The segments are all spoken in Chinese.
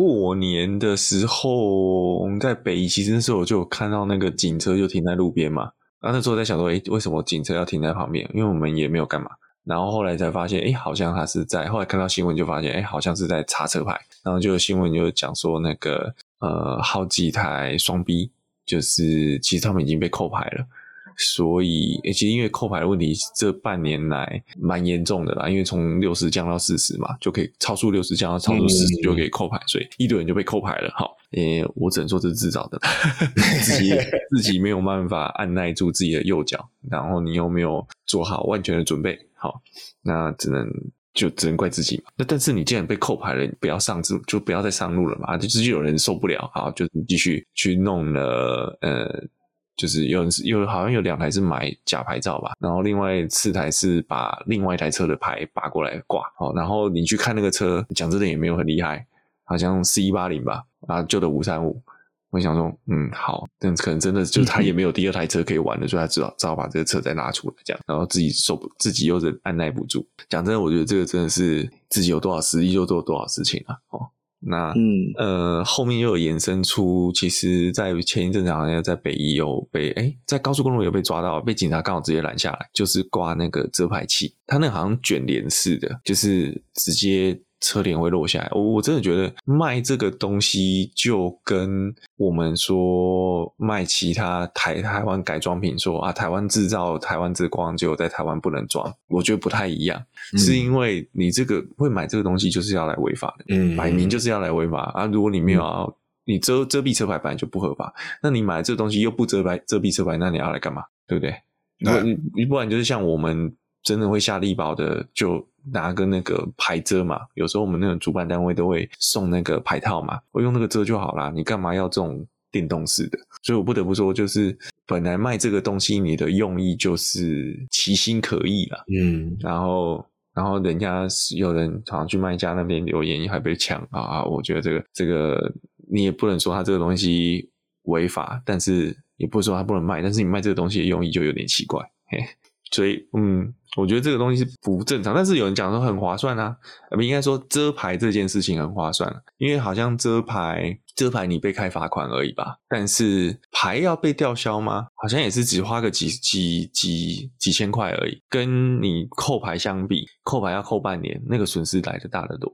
过年的时候，我们在北宜，其实那时候我就有看到那个警车就停在路边嘛。然后那时候在想说，诶，为什么警车要停在旁边？因为我们也没有干嘛。然后后来才发现，诶，好像他是在。后来看到新闻就发现，诶，好像是在查车牌。然后就有新闻就讲说，那个呃，好几台双 B，就是其实他们已经被扣牌了。所以，其实因为扣牌的问题，这半年来蛮严重的啦。因为从六十降到四十嘛，就可以超速六十降到超速四十就可以扣牌，所以一堆人就被扣牌了。好，诶，我只能说这是自找的，自己自己没有办法按耐住自己的右脚，然后你又没有做好万全的准备，好，那只能就只能怪自己嘛。那但是你既然被扣牌了，你不要上路，就不要再上路了嘛。就直接有人受不了，好，就继续去弄了，呃。就是有人是有好像有两台是买假牌照吧，然后另外四台是把另外一台车的牌拔过来挂，好，然后你去看那个车，讲真的也没有很厉害，好像四一八零吧，啊，旧的五三五，我想说，嗯，好，但可能真的就是他也没有第二台车可以玩了，所以他只好只好把这个车再拿出来，这样，然后自己受不自己又是按捺不住，讲真的，我觉得这个真的是自己有多少实力就做多少事情啊，哦。那嗯呃，后面又有延伸出，其实，在前一阵子好像在北一有被哎，在高速公路有被抓到，被警察刚好直接拦下来，就是挂那个遮牌器，他那好像卷帘式的，就是直接。车帘会落下来，我我真的觉得卖这个东西就跟我们说卖其他台台湾改装品说啊，台湾制造台湾之光，就在台湾不能装，我觉得不太一样，嗯、是因为你这个会买这个东西就是要来违法的，嗯，摆明就是要来违法啊！如果你没有要，你遮遮蔽车牌本来就不合法，那你买这个东西又不遮白遮蔽车牌，那你要来干嘛？对不对？你你不然就是像我们真的会下力保的就。拿个那个牌遮嘛，有时候我们那种主办单位都会送那个牌套嘛，我用那个遮就好啦。你干嘛要这种电动式的？所以我不得不说，就是本来卖这个东西，你的用意就是其心可疑啦。嗯，然后然后人家有人好像去卖家那边留言，还被抢啊！我觉得这个这个你也不能说他这个东西违法，但是也不是说他不能卖，但是你卖这个东西的用意就有点奇怪，嘿。所以，嗯，我觉得这个东西是不正常，但是有人讲说很划算啊，不应该说遮牌这件事情很划算，因为好像遮牌遮牌你被开罚款而已吧，但是牌要被吊销吗？好像也是只花个几几几几千块而已，跟你扣牌相比，扣牌要扣半年，那个损失来的大得多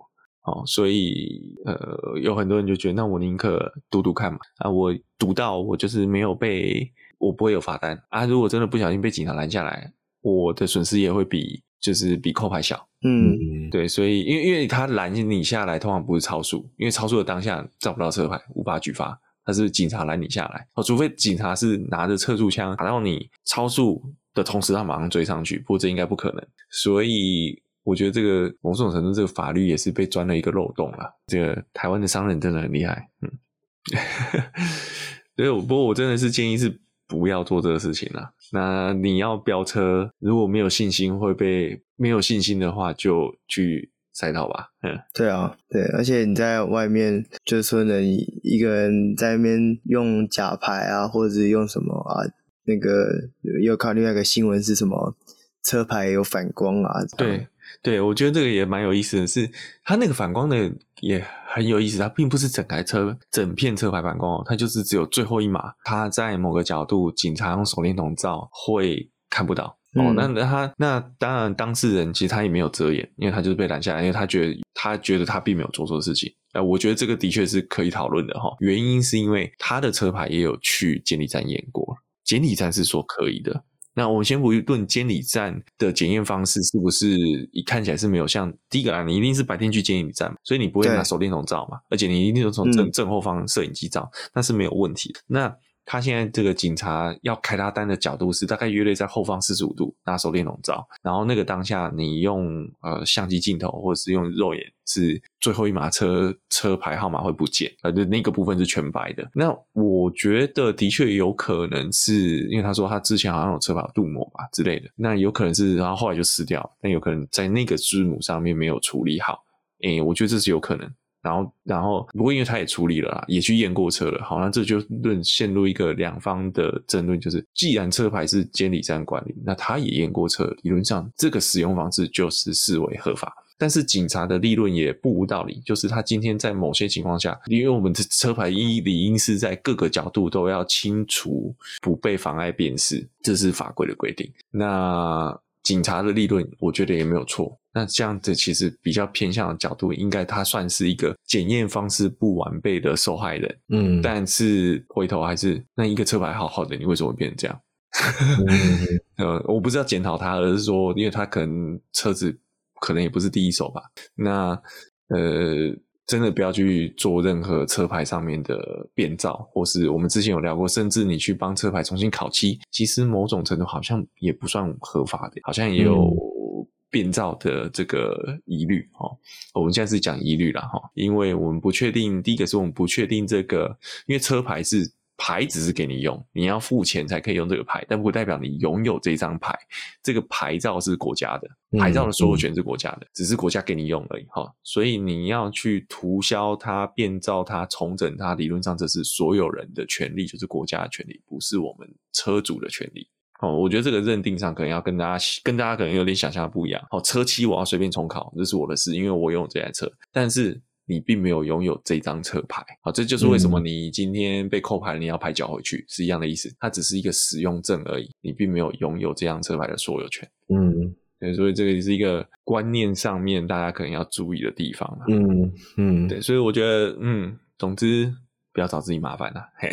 哦。所以，呃，有很多人就觉得，那我宁可赌赌看嘛，啊，我赌到我就是没有被，我不会有罚单啊，如果真的不小心被警察拦下来。我的损失也会比就是比扣牌小，嗯，对，所以因为因为他拦你下来，通常不是超速，因为超速的当下找不到车牌，无法举发，他是警察拦你下来，哦，除非警察是拿着测速枪打到你超速的同时，他马上追上去，不过这应该不可能，所以我觉得这个某种程度这个法律也是被钻了一个漏洞了。这个台湾的商人真的很厉害，嗯，所以不过我真的是建议是。不要做这个事情了。那你要飙车，如果没有信心会被没有信心的话，就去赛道吧。嗯，对啊，对，而且你在外面，就是说呢，你一个人在那边用假牌啊，或者是用什么啊，那个又看另外一个新闻是什么，车牌有反光啊。对，对，我觉得这个也蛮有意思的是，它那个反光的也。很有意思，它并不是整台车整片车牌反光哦，它就是只有最后一码，它在某个角度，警察用手电筒照会看不到、嗯、哦。那那他那当然当事人其实他也没有遮掩，因为他就是被拦下来，因为他觉得他觉得他并没有做错事情。呃，我觉得这个的确是可以讨论的哈、哦。原因是因为他的车牌也有去监理站验过，监理站是说可以的。那我们先不论监理站的检验方式是不是一看起来是没有像第一个啊，你一定是白天去监理站嘛，所以你不会拿手电筒照嘛，而且你一定是从正正后方摄影机照，那是没有问题的。那他现在这个警察要开他单的角度是大概约略在后方四十五度，拿手电筒照，然后那个当下你用呃相机镜头或者是用肉眼是最后一码车车牌号码会不见，呃，那个部分是全白的。那我觉得的确有可能是因为他说他之前好像有车牌镀膜吧之类的，那有可能是然后后来就撕掉，但有可能在那个字母上面没有处理好，诶，我觉得这是有可能。然后，然后，不过因为他也处理了啦，也去验过车了，好，那这就论陷入一个两方的争论，就是既然车牌是监理站管理，那他也验过车，理论上这个使用方式就是视为合法。但是警察的立论也不无道理，就是他今天在某些情况下，因为我们的车牌一理应是在各个角度都要清除，不被妨碍辨识，这是法规的规定。那警察的立论，我觉得也没有错。那这样子其实比较偏向的角度，应该他算是一个检验方式不完备的受害人。嗯，但是回头还是那一个车牌好好的，你为什么会变成这样？呃，我不是要检讨他，而是说，因为他可能车子可能也不是第一手吧。那呃，真的不要去做任何车牌上面的变造，或是我们之前有聊过，甚至你去帮车牌重新烤漆，其实某种程度好像也不算合法的，好像也有变造的这个疑虑哦。我们现在是讲疑虑了哈，因为我们不确定，第一个是我们不确定这个，因为车牌是。牌只是给你用，你要付钱才可以用这个牌，但不代表你拥有这张牌。这个牌照是国家的，牌照的所有权是国家的，只是国家给你用而已哈。所以你要去涂销它、变造它、重整它，理论上这是所有人的权利，就是国家的权利，不是我们车主的权利。哦，我觉得这个认定上可能要跟大家跟大家可能有点想象的不一样。哦，车漆我要随便重考，这是我的事，因为我拥有这台车，但是。你并没有拥有这张车牌，好，这就是为什么你今天被扣牌，你要牌缴回去，是一样的意思。它只是一个使用证而已，你并没有拥有这张车牌的所有权。嗯，对，所以这个也是一个观念上面大家可能要注意的地方。嗯嗯，对，所以我觉得，嗯，总之不要找自己麻烦了，嘿，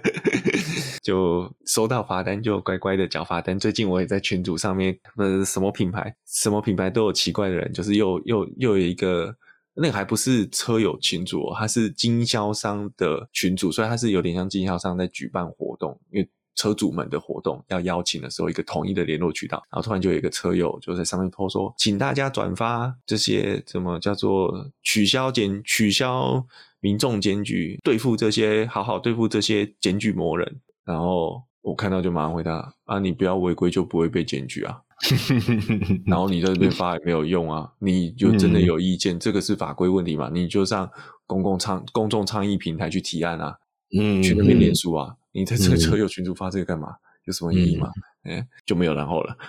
就收到罚单就乖乖的缴罚单。最近我也在群组上面，呃，什么品牌，什么品牌都有奇怪的人，就是又又又有一个。那个还不是车友群组，它是经销商的群组，所以它是有点像经销商在举办活动，因为车主们的活动要邀请的时候，一个统一的联络渠道。然后突然就有一个车友就在上面 po 说，请大家转发这些什么叫做取消检取消民众检举，对付这些好好对付这些检举魔人。然后我看到就马上回答啊，你不要违规就不会被检举啊。然后你在这边发也没有用啊！你就真的有意见，嗯、这个是法规问题嘛？你就上公共倡公众倡议平台去提案啊，嗯，去那边连署啊！嗯、你在这个车友群组发这个干嘛？有什么意义吗？哎、嗯，就没有然后了。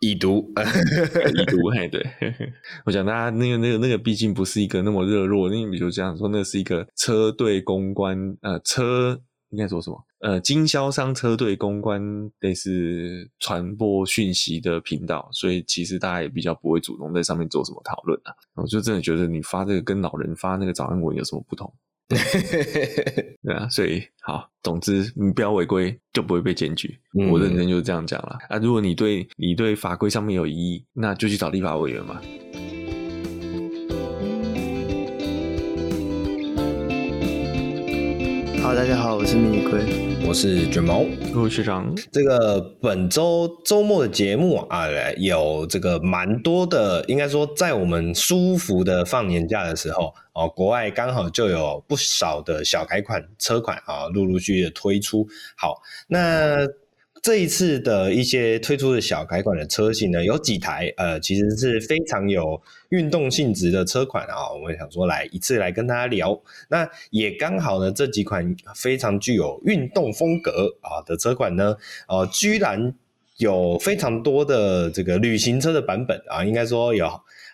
已读，已读，嘿，对，我想大家那个那个那个，毕竟不是一个那么热络，因为比如这样说，那是一个车队公关，呃，车。应该说什么？呃，经销商车队公关类似传播讯息的频道，所以其实大家也比较不会主动在上面做什么讨论啊。我就真的觉得你发这个跟老人发那个早安文有什么不同？对啊，所以好，总之你不要违规，就不会被检举。嗯、我认真就是这样讲了啊。如果你对你对法规上面有疑义，那就去找立法委员嘛。好，大家好，我是迷你龟，我是卷毛，我是学长。这个本周周末的节目啊，有这个蛮多的，应该说在我们舒服的放年假的时候哦，国外刚好就有不少的小改款车款啊，陆陆续续的推出。好，那。这一次的一些推出的小改款的车型呢，有几台呃，其实是非常有运动性质的车款啊。我们想说来一次来跟大家聊，那也刚好呢，这几款非常具有运动风格啊的车款呢，呃，居然有非常多的这个旅行车的版本啊，应该说有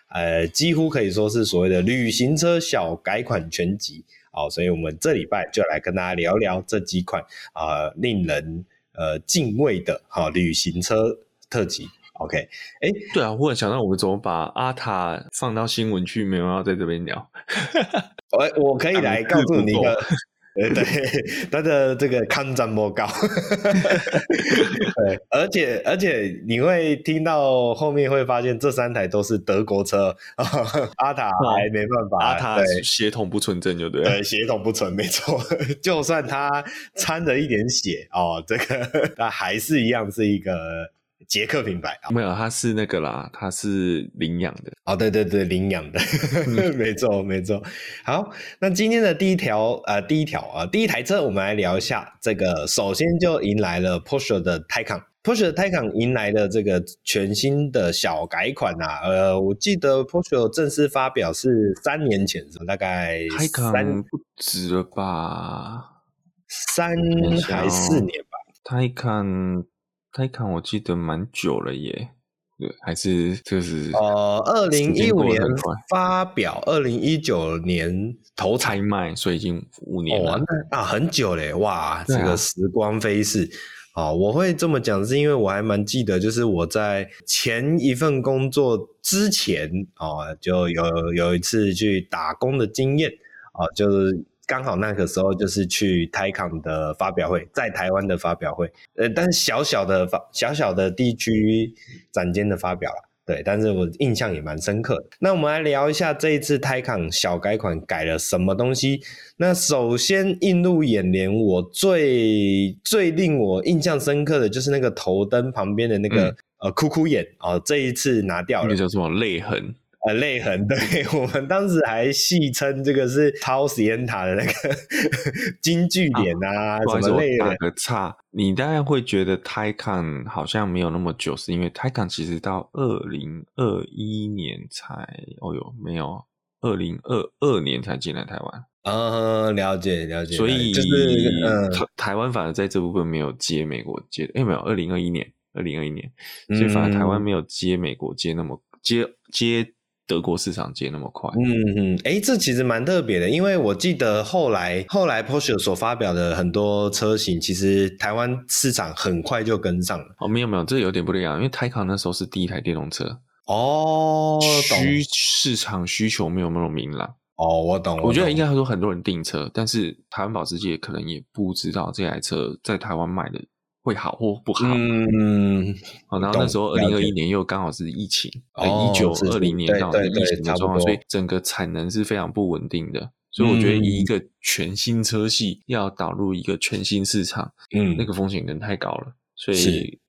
呃，几乎可以说是所谓的旅行车小改款全集啊。所以我们这礼拜就来跟大家聊聊这几款啊，令人。呃，敬畏的哈旅行车特辑，OK，哎，对啊，忽然想到我们怎么把阿塔放到新闻去，没有要在这边聊。我 我可以来告诉你一个。对，他的这个抗战莫高，对，而且而且你会听到后面会发现这三台都是德国车，阿塔还没办法，阿塔血统不纯正就对，对，血统不纯没错，就算他掺了一点血哦，这个那还是一样是一个。捷克品牌啊，没有，它是那个啦，它是领养的。哦，对对对，领养的，没错没错。好，那今天的第一条呃，第一条啊、呃，第一台车，我们来聊一下这个。首先就迎来了 Porsche 的 Taycan，Porsche 的 Taycan 迎来了这个全新的小改款啊。呃，我记得 Porsche 正式发表是三年前，大概 Taycan 不止了吧？三还四年吧？Taycan。Taycan 我记得蛮久了耶，对，还是就是呃，二零一五年发表，二零一九年投产开卖，所以已经五年了。哦、啊，很久嘞，哇，啊、这个时光飞逝啊、哦！我会这么讲，是因为我还蛮记得，就是我在前一份工作之前啊、哦，就有有一次去打工的经验啊、哦，就是。刚好那个时候就是去泰康的发表会，在台湾的发表会，呃，但是小小的发小小的地区展间的发表了，对，但是我印象也蛮深刻的。那我们来聊一下这一次泰康小改款改了什么东西？那首先映入眼帘，我最最令我印象深刻的就是那个头灯旁边的那个、呃哭哭眼哦，这一次拿掉了，那个叫什么泪痕？呃，泪痕，对，我们当时还戏称这个是超时间塔的那个金句点啊，什么泪打个岔，你当然会觉得 TAICON 好像没有那么久，是因为 TAICON 其实到二零二一年才，哦哟，没有，二零二二年才进来台湾。嗯，了解了解。所以就是嗯，台湾反而在这部分没有接美国接，哎，没有，二零二一年，二零二一年，所以反而台湾没有接美国接那么接接。德国市场接那么快，嗯嗯，哎，这其实蛮特别的，因为我记得后来后来 Porsche 所发表的很多车型，其实台湾市场很快就跟上了。哦，没有没有，这有点不一样，因为 Taycan 那时候是第一台电动车，哦，需市场需求没有那么明朗。哦，我懂，我觉得应该说很多人订车，但是台湾保时捷可能也不知道这台车在台湾卖的。会好或不好？嗯，好，然后那时候二零二一年又刚好是疫情，一九二零年刚好是疫情的状况，所以整个产能是非常不稳定的。所以我觉得以一个全新车系要导入一个全新市场，嗯，那个风险可能太高了，所以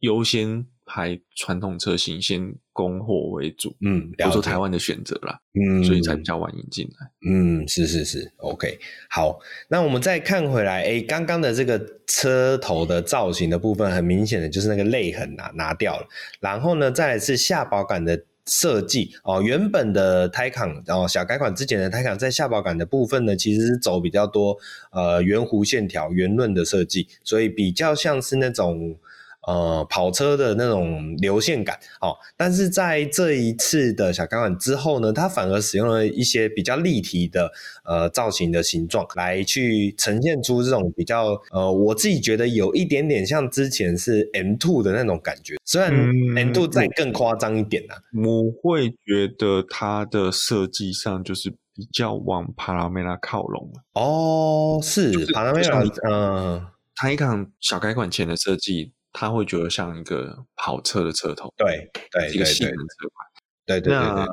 优先。排传统车型先供货为主，嗯，比如说台湾的选择啦，嗯，所以才比较晚引进来，嗯，是是是，OK，好，那我们再看回来，诶，刚刚的这个车头的造型的部分，很明显的就是那个泪痕拿拿掉了，然后呢，再来是下保杆的设计哦，原本的 Taycan 哦小改款之前的 Taycan 在下保杆的部分呢，其实是走比较多呃圆弧线条、圆润的设计，所以比较像是那种。呃，跑车的那种流线感，哦，但是在这一次的小改款之后呢，它反而使用了一些比较立体的呃造型的形状，来去呈现出这种比较呃，我自己觉得有一点点像之前是 M two 的那种感觉，虽然 M2 再更夸张一点啊，嗯，我会觉得它的设计上就是比较往帕拉梅拉靠拢哦，是帕拉梅拉，嗯，它一款小改款前的设计。他会觉得像一个跑车的车头，对对，一个性能车款。对对对，对，那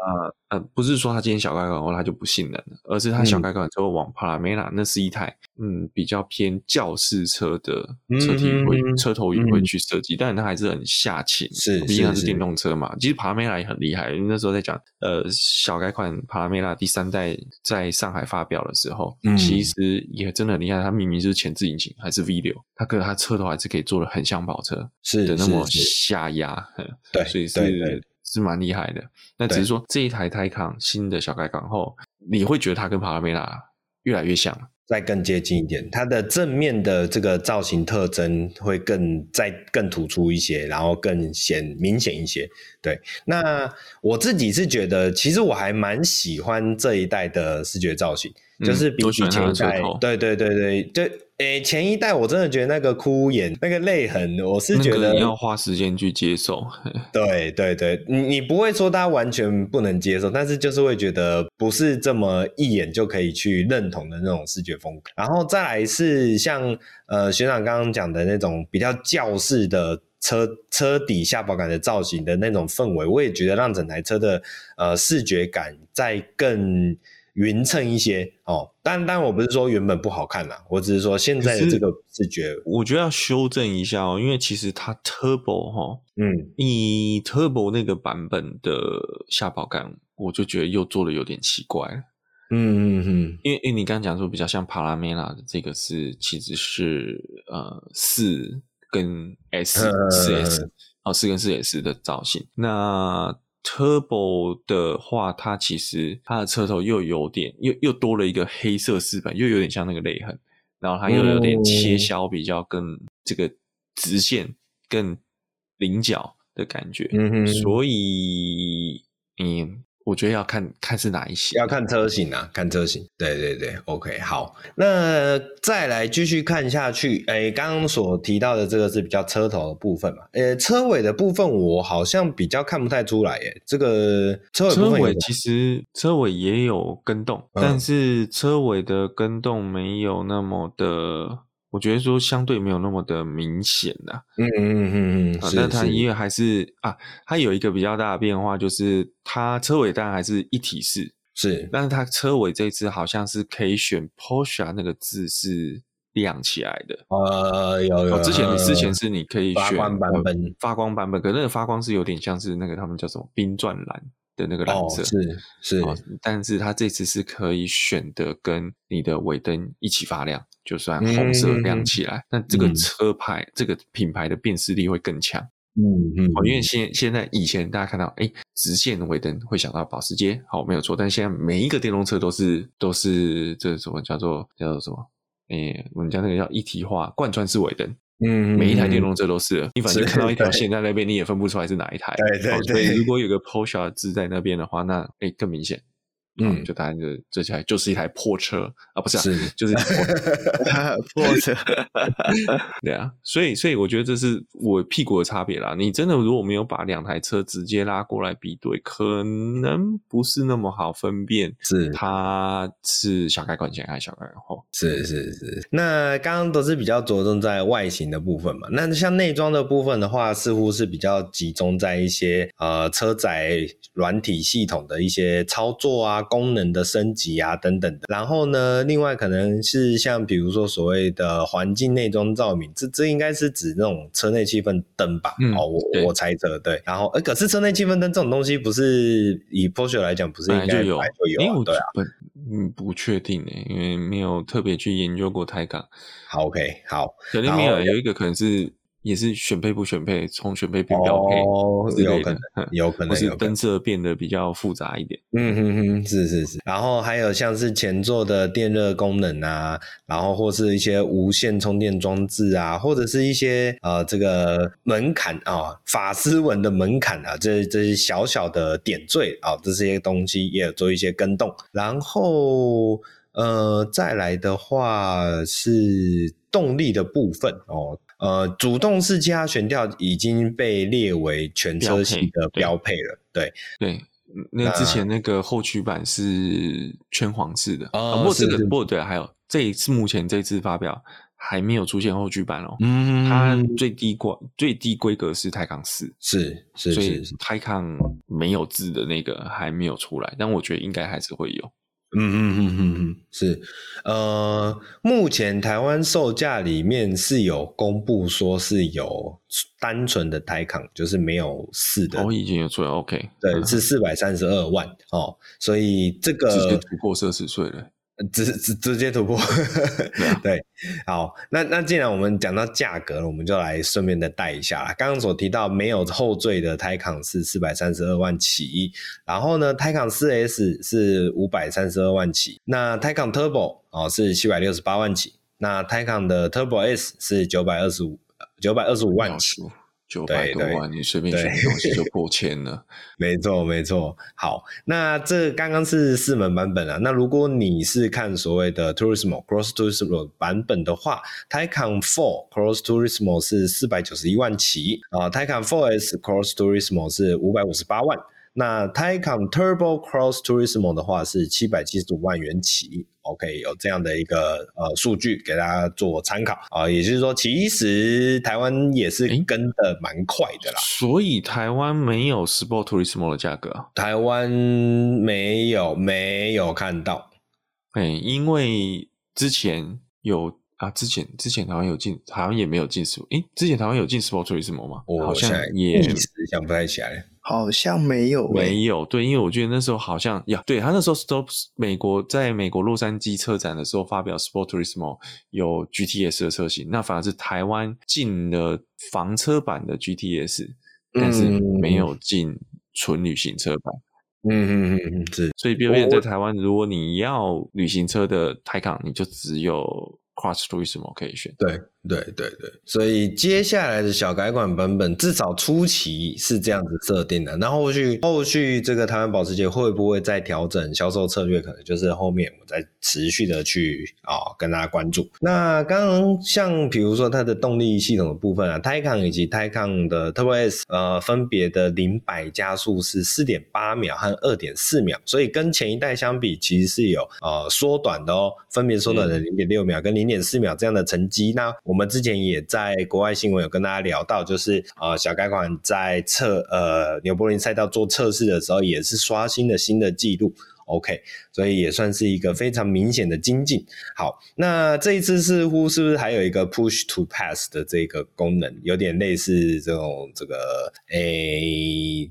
呃，不是说他今天小改款后他就不性能了，而是他小改款之后往帕拉梅拉，那是一台嗯比较偏轿式车的车体会、嗯、车头也会去设计，嗯、但是它还是很下倾，是毕竟它是电动车嘛。其实帕拉梅拉也很厉害，因为那时候在讲呃小改款帕拉梅拉第三代在上海发表的时候，嗯、其实也真的很厉害。它明明就是前置引擎还是 V 六，它可是它车头还是可以做的很像跑车，是的那么下压，对，所以是。是蛮厉害的，那只是说这一台 Taycan 新的小改款后，你会觉得它跟帕拉梅拉越来越像，再更接近一点。它的正面的这个造型特征会更再更突出一些，然后更显明显一些。对，那我自己是觉得，其实我还蛮喜欢这一代的视觉造型，嗯、就是比起前一代，对对对对对。诶，前一代我真的觉得那个哭眼、那个泪痕，我是觉得你要花时间去接受。对对对，你你不会说他完全不能接受，但是就是会觉得不是这么一眼就可以去认同的那种视觉风格。然后再来是像呃学长刚刚讲的那种比较教式的车车底下保感的造型的那种氛围，我也觉得让整台车的呃视觉感再更。匀称一些哦，但但我不是说原本不好看啦，我只是说现在的这个视觉，我觉得要修正一下哦，因为其实它 Turbo 哈、哦，嗯，以 Turbo 那个版本的下保杆，我就觉得又做的有点奇怪了，嗯嗯嗯，因为因为你刚刚讲说比较像帕拉梅拉的这个是其实是呃四跟 S 四 S 哦四跟四 S 的造型，那。Turbo 的话，它其实它的车头又有点又又多了一个黑色饰板，又有点像那个泪痕，然后它又有点切削，比较更这个直线更棱角的感觉。嗯哼，所以嗯。我觉得要看看是哪一些，要看车型啊，看车型。对对对，OK，好，那再来继续看下去。哎，刚刚所提到的这个是比较车头的部分嘛？呃，车尾的部分我好像比较看不太出来耶。这个车尾部分，车尾其实车尾也有跟动，嗯，但是车尾的跟动没有那么的。我觉得说相对没有那么的明显呐，嗯嗯嗯嗯，但它因为还是啊，它有一个比较大的变化，就是它车尾当然还是一体式，是，但是它车尾这次好像是可以选 Porsche 那个字是亮起来的，呃，有有，之前之前是你可以选发光版本，发光版本，可那个发光是有点像是那个他们叫什么冰钻蓝。的那个蓝色、哦、是是、哦，但是它这次是可以选的，跟你的尾灯一起发亮，就算红色亮起来，那、嗯、这个车牌、嗯、这个品牌的辨识力会更强。嗯嗯，因为现现在以前大家看到，哎，直线尾灯会想到保时捷，好，没有错，但现在每一个电动车都是都是这什么叫做叫做什么？哎，我们讲那个叫一体化贯穿式尾灯。嗯，每一台电动车都是，你反正看到一条线在那边，你也分不出来是哪一台。对对对，所以如果有个 Porsche 字在那边的话，那哎、欸、更明显。嗯，就答案就这台就是一台破车啊，不是啊，是就是破车。对啊，所以所以我觉得这是我屁股的差别啦。你真的如果没有把两台车直接拉过来比对，可能不是那么好分辨，是它是小改款前还是小改款后？是是是。那刚刚都是比较着重在外形的部分嘛，那像内装的部分的话，似乎是比较集中在一些呃车载软体系统的一些操作啊。功能的升级啊，等等的。然后呢，另外可能是像比如说所谓的环境内装照明，这这应该是指那种车内气氛灯吧？嗯、哦，我我猜测对。然后，呃，可是车内气氛灯这种东西，不是以 Porsche 来讲，不是应该就有就有、啊？对啊，不，嗯，不确定诶，因为没有特别去研究过 Taycan。好，OK，好，肯定没有，有一个可能是。也是选配不选配，从选配变标配，哦，有可能，有可能，或是灯色变得比较复杂一点。嗯哼哼，是是是。然后还有像是前座的电热功能啊，然后或是一些无线充电装置啊，或者是一些呃这个门槛啊，法丝纹的门槛啊，这这些小小的点缀啊，这些东西也有做一些跟动。然后呃，再来的话是动力的部分哦。呃，主动式气压悬吊已经被列为全车型的标配了。对对，对，那之前那个后驱版是圈黄式的。哦，不过这个不过对，还有这一次目前这次发表还没有出现后驱版哦。嗯，它最低规最低规格是泰康四，是是是，所以泰康没有字的那个还没有出来，但我觉得应该还是会有。嗯嗯嗯嗯嗯，是，呃，目前台湾售价里面是有公布说是有单纯的 Taycan，就是没有四的，哦，已经有出来，OK，对，嗯、是四百三十二万哦，所以这个直接突破奢侈税了。直直直接突破，对，好，那那既然我们讲到价格了，我们就来顺便的带一下啦。刚刚所提到没有后缀的 Taycan 是四百三十二万起，然后呢，Taycan 4S 是五百三十二万起，那 Taycan Turbo 哦是七百六十八万起，那 Taycan 的 Turbo S 是九百二十五九百二十五万起。九百多万，你随便选个东西就破千了。没错，没错。好，那这刚刚是四门版本啊。那如果你是看所谓的 Turismo Cross Turismo 版本的话，Taycan 4 Cross Turismo 是四百九十一万起啊，Taycan 4S Cross Turismo 是五百五十八万。那 Taycan Turbo Cross Turismo 的话是七百七十五万元起，OK，有这样的一个呃数据给大家做参考啊、呃，也就是说，其实台湾也是跟的蛮快的啦。所以台湾没有 Sport Turismo 的价格啊？台湾没有，没有看到。哎，因为之前有啊，之前之前台湾有进，台湾也没有进 Sport。哎，之前台湾有进 Sport Turismo 吗？我好像也一时想不太起来。好像没有、欸，没有，对，因为我觉得那时候好像呀，对他那时候 Stop 美国在美国洛杉矶车展的时候发表 Sport Turismo 有 GTS 的车型，那反而是台湾进了房车版的 GTS，但是没有进纯旅行车版。嗯嗯嗯嗯，是，所以变变在台湾，如果你要旅行车的 Taycan，你就只有 Cross Turismo 可以选。对对对对，所以接下来的小改款版本至少初期是这样子设定的，那后续后续这个台湾保时捷会不会再调整销售策略，可能就是后面我再持续的去啊、哦、跟大家关注。那刚刚像比如说它的动力系统的部分啊，Taycan 以及 Taycan 的 Turbo S 呃分别的零百加速是四点八秒和二点四秒，所以跟前一代相比，其实是有呃缩短的哦，分别缩短了零点六秒跟零点四秒这样的成绩。那我我们之前也在国外新闻有跟大家聊到，就是呃小改款在测呃纽柏林赛道做测试的时候，也是刷新了新的纪录。OK，所以也算是一个非常明显的精进。好，那这一次似乎是不是还有一个 Push to Pass 的这个功能，有点类似这种这个诶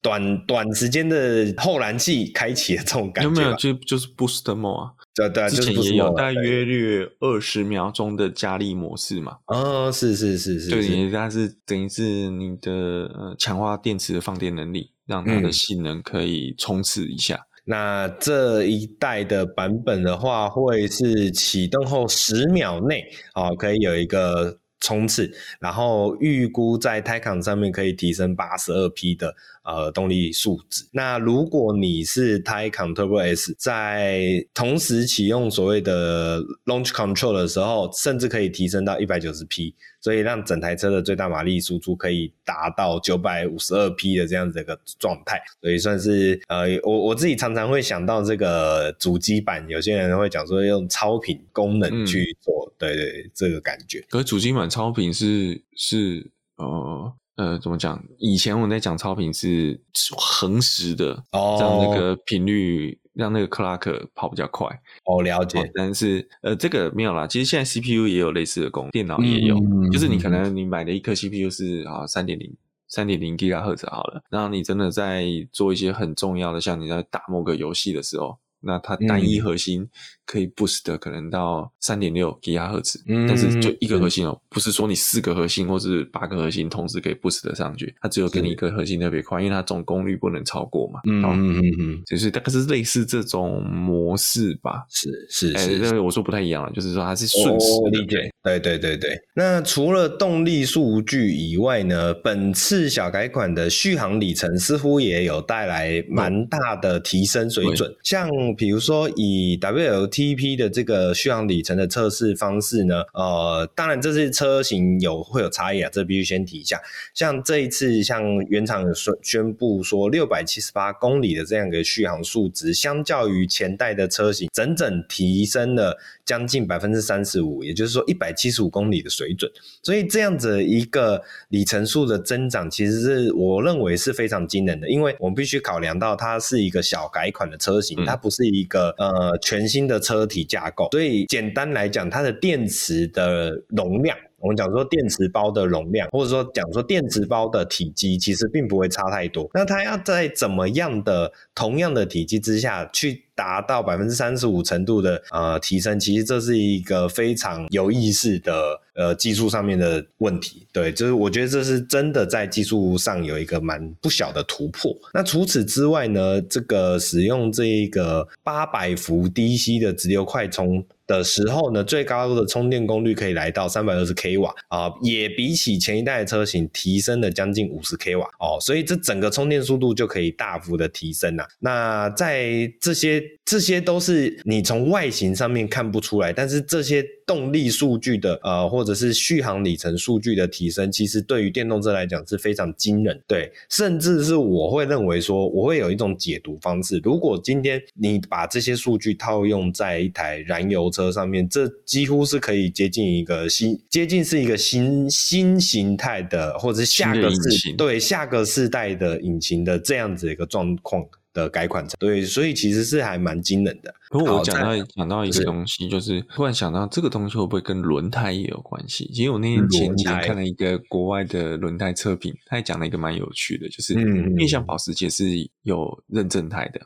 短短时间的后燃器开启的这种感觉？有没有？就就是 Boost Mode 啊。对对，之前也有大约略二十秒钟的加力模式嘛。哦，是是是是，对，它是等于是你的呃强化电池的放电能力，让它的性能可以冲刺一下。嗯、那这一代的版本的话，会是启动后十秒内啊、哦，可以有一个冲刺，然后预估在 Taycan 上面可以提升八十二匹的。呃，动力数值。那如果你是 Taycan Turbo S，在同时启用所谓的 Launch Control 的时候，甚至可以提升到一百九十匹，所以让整台车的最大马力输出可以达到九百五十二匹的这样子一个状态。所以算是呃，我我自己常常会想到这个主机版，有些人会讲说用超频功能去做，嗯、对，对对，这个感觉。可是主机版超频是是呃。呃，怎么讲？以前我们在讲超频是恒时的，哦，让那个频率让那个克拉克跑比较快。哦，了解。哦、但是呃，这个没有啦。其实现在 CPU 也有类似的功能，电脑也有。嗯、就是你可能你买的一颗 CPU 是啊三点零三点零 GHz 好了，然后你真的在做一些很重要的，像你在打某个游戏的时候，那它单一核心。嗯可以 boost 的可能到三点六吉赫兹，但是就一个核心哦，不是说你四个核心或是八个核心同时可以 boost 的上去，它只有给你一个核心特别快，因为它总功率不能超过嘛。嗯嗯嗯嗯，就是大概是类似这种模式吧。是是是，因为我说不太一样了，就是说它是瞬时理解。对对对对。那除了动力数据以外呢，本次小改款的续航里程似乎也有带来蛮大的提升水准，像比如说以 WLT。TP 的这个续航里程的测试方式呢，呃，当然这是车型有会有差异啊，这必须先提一下。像这一次，像原厂宣宣布说六百七十八公里的这样一个续航数值，相较于前代的车型，整整提升了将近百分之三十五，也就是说一百七十五公里的水准。所以这样子一个里程数的增长，其实是我认为是非常惊人的，因为我们必须考量到它是一个小改款的车型，它不是一个呃全新的。车体架构，所以简单来讲，它的电池的容量。我们讲说电池包的容量，或者说讲说电池包的体积，其实并不会差太多。那它要在怎么样的同样的体积之下去达到百分之三十五程度的呃提升，其实这是一个非常有意思的呃技术上面的问题。对，就是我觉得这是真的在技术上有一个蛮不小的突破。那除此之外呢，这个使用这个八百伏 DC 的直流快充。的时候呢，最高的充电功率可以来到三百二十 k 瓦啊，也比起前一代的车型提升了将近五十 k 瓦哦，所以这整个充电速度就可以大幅的提升了。那在这些这些都是你从外形上面看不出来，但是这些动力数据的呃，或是续航里程数据的提升，其实对于电动车来讲是非常惊人。对，甚至是我会认为说，我会有一种解读方式，如果今天你把这些数据套用在一台燃油车。车上面，这几乎是可以接近一个新，接近是一个新新形态的，或者是下个世对下个世代的引擎的这样子一个状况的改款。对，所以其实是还蛮惊人的。不过我讲到讲到一个东西，就是突然想到这个东西会不会跟轮胎也有关系？其实我那天前几天看了一个国外的轮胎测评，他也讲了一个蛮有趣的，就是因为像保时捷是有认证胎的。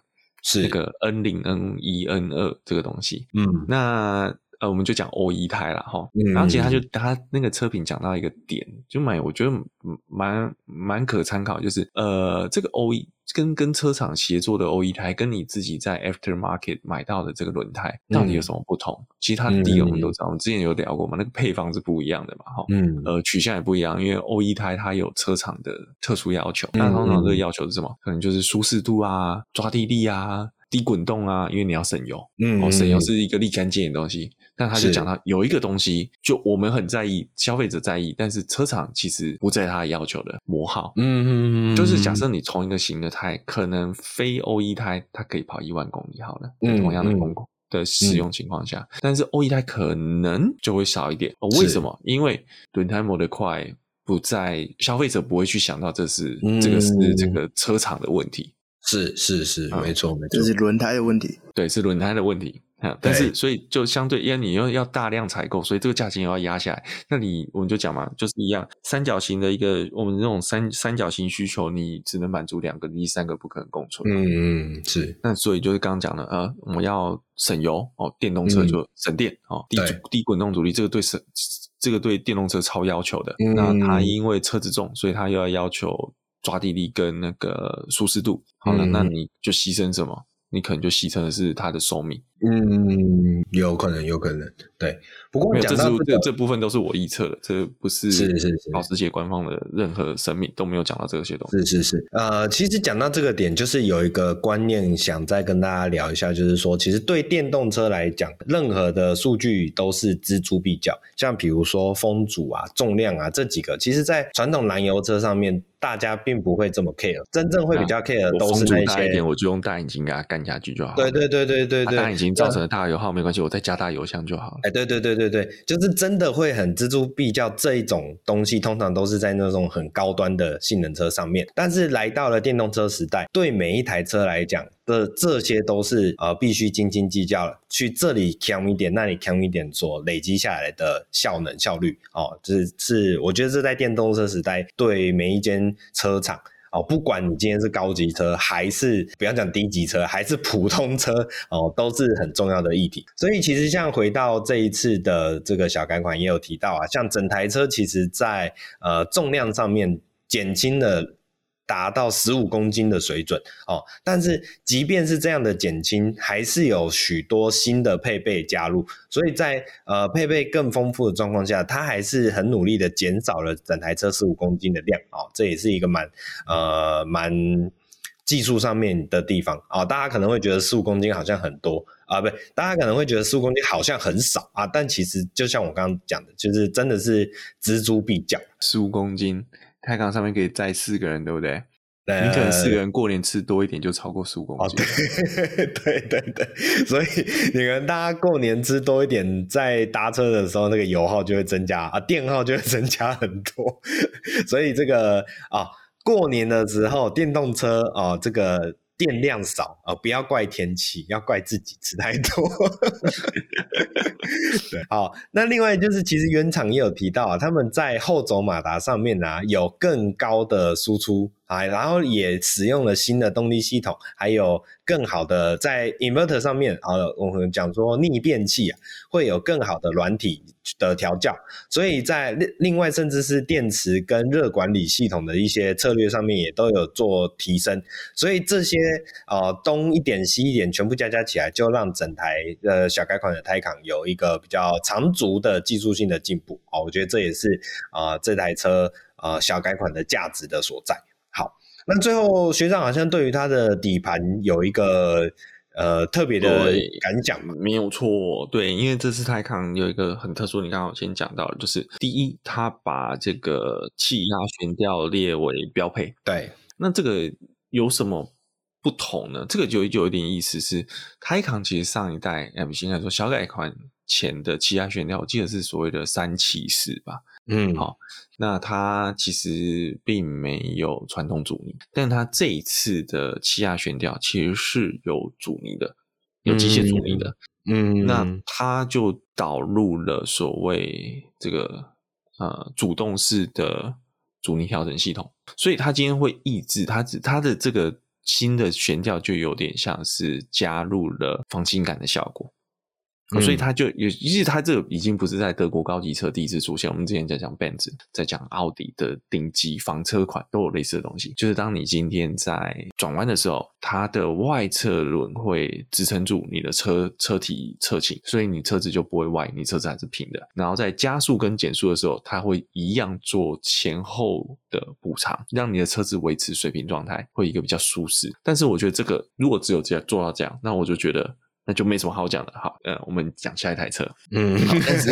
是那个 N 零、N 一、N 二这个东西，嗯，那呃，我们就讲欧一胎了哈。嗯、然后其实他就他那个车评讲到一个点，就蛮我觉得蛮蛮可参考，就是呃，这个欧一跟跟车厂协作的欧一胎，跟你自己在 aftermarket 买到的这个轮胎到底有什么不同？嗯、其实它第一个我们都知道，我们之前有聊过嘛，那个配方是不一样的嘛，哈，嗯，呃，取向也不一样，因为欧一胎它有车厂的特殊要求，那通常这个要求是什么？可能就是舒适度啊，抓地力啊。低滚动啊，因为你要省油，嗯，哦，省油是一个立竿见影的东西。但他就讲到有一个东西，就我们很在意，消费者在意，但是车厂其实不在他要求的磨耗。嗯嗯嗯，就是假设你同一个型的胎，可能非欧一胎它可以跑一万公里好了，嗯，同样的功率的使用情况下，嗯、但是欧一胎可能就会少一点。哦，为什么？因为轮胎磨得快，不在消费者不会去想到这是、嗯、这个是这个车厂的问题。是是是，嗯、没错没错，这是轮胎的问题，对，是轮胎的问题。但是所以就相对，因为你又要大量采购，所以这个价钱又要压下来。那你我们就讲嘛，就是一样，三角形的一个我们这种三三角形需求，你只能满足两个，第三个不可能共存。嗯嗯，是。那所以就是刚刚讲的，呃，我们要省油哦，电动车就省电、嗯、哦，低低滚动阻力，这个对省这个对电动车超要求的。嗯、那它因为车子重，所以它又要要求。抓地力跟那个舒适度，好了，嗯、那你就牺牲什么？你可能就牺牲的是它的寿命。嗯，有可能，有可能，对。不过讲到这个，这这这部分都是我预测的，这不是是是是保时捷官方的任何声明都没有讲到这些东西。是是是，呃，其实讲到这个点，就是有一个观念想再跟大家聊一下，就是说，其实对电动车来讲，任何的数据都是錙铢必较，像比如说风阻啊、重量啊这几个，其实在传统燃油车上面，大家并不会这么 care，真正会比较 care 的都是那些。风阻大一点，我就用大引擎给它干下去就好。对对对对对对，大引擎。造成的大油耗没关系，我再加大油箱就好了。哎，对对对对对，就是真的会很锱铢必较这一种东西，通常都是在那种很高端的性能车上面。但是来到了电动车时代，对每一台车来讲的这些都是呃必须斤斤计较了，去这里强一点，那里强一点，所累积下来的效能效率哦，就是是我觉得这在电动车时代对每一间车厂。哦，不管你今天是高级车，还是不要讲低级车，还是普通车，哦，都是很重要的议题。所以其实像回到这一次的这个小改款，也有提到啊，像整台车其实在呃重量上面减轻了。达到十五公斤的水准哦，但是即便是这样的减轻，还是有许多新的配备加入，所以在呃配备更丰富的状况下，它还是很努力的减少了整台车十五公斤的量哦，这也是一个蛮呃蛮技术上面的地方啊、哦。大家可能会觉得十五公斤好像很多啊，不，大家可能会觉得十五公斤好像很少啊，但其实就像我刚刚讲的，就是真的是锱铢必较，十五公斤。太康上面可以载四个人，对不对？你可能四个人过年吃多一点，就超过十五公斤。哦，对 对对对，所以你们大家过年吃多一点，在搭车的时候，那个油耗就会增加啊，电耗就会增加很多。所以这个啊，过年的时候电动车啊，这个。电量少啊、不要怪天气，要怪自己吃太多。对，好，那另外就是，其实原厂也有提到啊，他们在后轴马达上面啊，有更高的输出。啊，然后也使用了新的动力系统，还有更好的在 inverter 上面啊，我们讲说逆变器啊，会有更好的软体的调教，所以在另另外甚至是电池跟热管理系统的一些策略上面也都有做提升，所以这些啊东一点西一点全部加加起来，就让整台呃小改款的 Taycan 有一个比较长足的技术性的进步。啊，我觉得这也是啊这台车啊小改款的价值的所在。好，那最后学长好像对于它的底盘有一个呃特别的感想嘛？没有错，对，因为这次泰康有一个很特殊，你刚刚先讲到了，就是第一，它把这个气压悬吊列为标配。对，那这个有什么不同呢？这个就就有点意思是，泰康其实上一代 M 型来说小改款前的气压悬吊，我记得是所谓的三气式吧。嗯，好，那它其实并没有传统阻尼，但它这一次的气压悬吊其实是有阻尼的，有机械阻尼的。嗯，那它就导入了所谓这个呃主动式的阻尼调整系统，所以它今天会抑制它，它的这个新的悬吊就有点像是加入了防倾杆的效果。哦、所以它就也，其实它这个已经不是在德国高级车第一次出现。我们之前在讲 Benz，在讲奥迪的顶级房车款都有类似的东西。就是当你今天在转弯的时候，它的外侧轮会支撑住你的车车体侧倾，所以你车子就不会歪，你车子还是平的。然后在加速跟减速的时候，它会一样做前后的补偿，让你的车子维持水平状态，会一个比较舒适。但是我觉得这个如果只有这样做到这样，那我就觉得。那就没什么好讲的，好，呃，我们讲下一台车，嗯，但是，